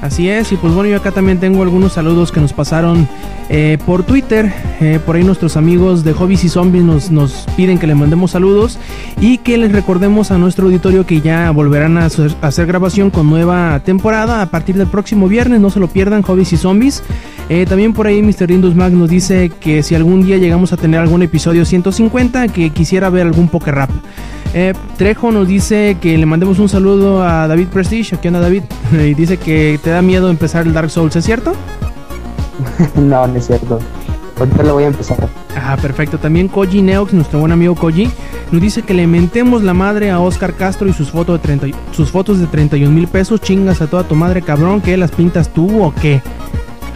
Así es, y pues bueno, yo acá también tengo algunos saludos que nos pasaron Eh, por Twitter, eh, por ahí nuestros amigos de Hobbies y Zombies nos, nos piden que les mandemos saludos y que les recordemos a nuestro auditorio que ya volverán a hacer, grabación con nueva temporada a partir del próximo viernes. No se lo pierdan, Hobbies y Zombies. Eh, también por ahí Mr. Indus Mag nos dice que si algún día llegamos a tener algún episodio 150, que quisiera ver algún poker rap. Trejo nos dice que le mandemos un saludo a David Prestige. Aquí anda David. Y dice que te da miedo empezar el Dark Souls, ¿es cierto? no, no es cierto. Ahorita lo voy a empezar. Ah, perfecto. También Koji Neox, nuestro buen amigo Koji, nos dice que le mentemos la madre a Oscar Castro y sus fotos de 30, sus fotos de 31 mil pesos. Chingas a toda tu madre, cabrón. ¿Qué? ¿Las pintas tú o qué?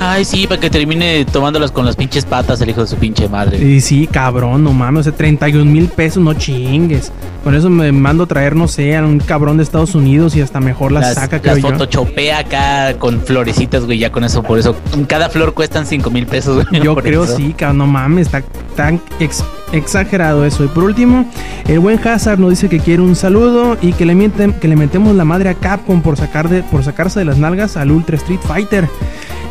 Ay, sí, para que termine tomándolas con las pinches patas el hijo de su pinche madre. Y sí, cabrón, no mames, o sea, 31 mil pesos, no chingues. Con eso me mando traer, no sé, a un cabrón de Estados Unidos y hasta mejor las, Las, saca, creo las photoshopea acá con florecitas, güey, ya con eso, por eso. Cada flor cuestan 5 mil pesos, güey. Yo creo eso. sí, cabrón, no mames, está tan ex- exagerado eso. Y por último, el buen Hazard nos dice que quiere un saludo y que le, mienten, que le metemos la madre a Capcom por, sacar de, por sacarse de las nalgas al Ultra Street Fighter.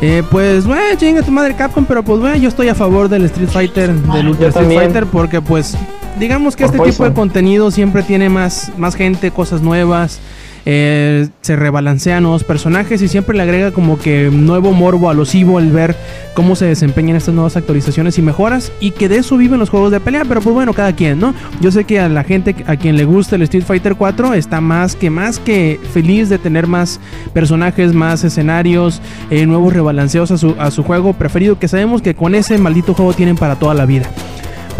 Eh, pues, bueno, chinga tu madre Capcom, pero pues, bueno, yo estoy a favor del Street Fighter, del Ultra yo Street también. Fighter, porque pues, digamos que Por este tipo de contenido siempre tiene más, más gente, cosas nuevas. Eh, se rebalancean nuevos personajes y siempre le agrega como que nuevo morbo a los Evo el ver cómo se desempeñan estas nuevas actualizaciones y mejoras y que de eso viven los juegos de pelea, pero pues bueno, cada quien, ¿no? Yo sé que a la gente a quien le gusta el Street Fighter 4 está más que más que feliz de tener más personajes, más escenarios, eh, nuevos rebalanceos a su, a su juego preferido que sabemos que con ese maldito juego tienen para toda la vida.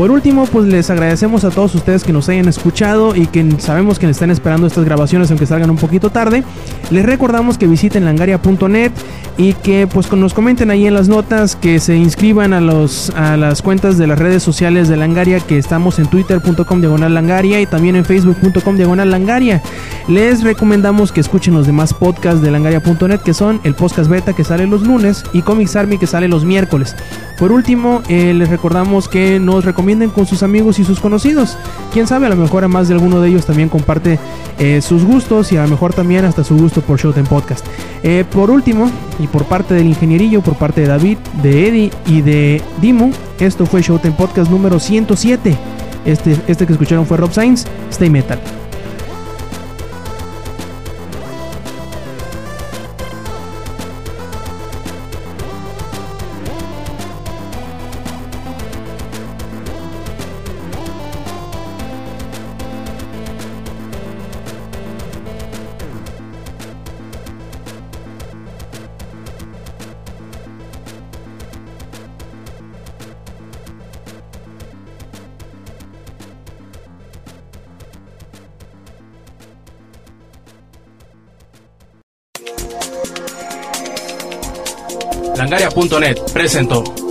Por último, pues les agradecemos a todos ustedes que nos hayan escuchado y que sabemos que están esperando estas grabaciones aunque salgan un poquito tarde. Les recordamos que visiten langaria.net y que pues nos comenten ahí en las notas que se inscriban a los a las cuentas de las redes sociales de Langaria que estamos en twitter.com diagonal langaria y también en facebook.com diagonal langaria. Les recomendamos que escuchen los demás podcasts de langaria.net que son el podcast beta que sale los lunes y Comics Army que sale los miércoles. Por último, eh, les recordamos que nos recomienden con sus amigos y sus conocidos. Quién sabe, a lo mejor a más de alguno de ellos también comparte eh, sus gustos y a lo mejor también hasta su gusto por Showtime Podcast. Eh, por último, y por parte del ingenierillo, por parte de David, de Eddie y de Dimu, esto fue Showtime Podcast número 107. Este, este que escucharon fue Rob Sainz, Stay Metal. Presentó.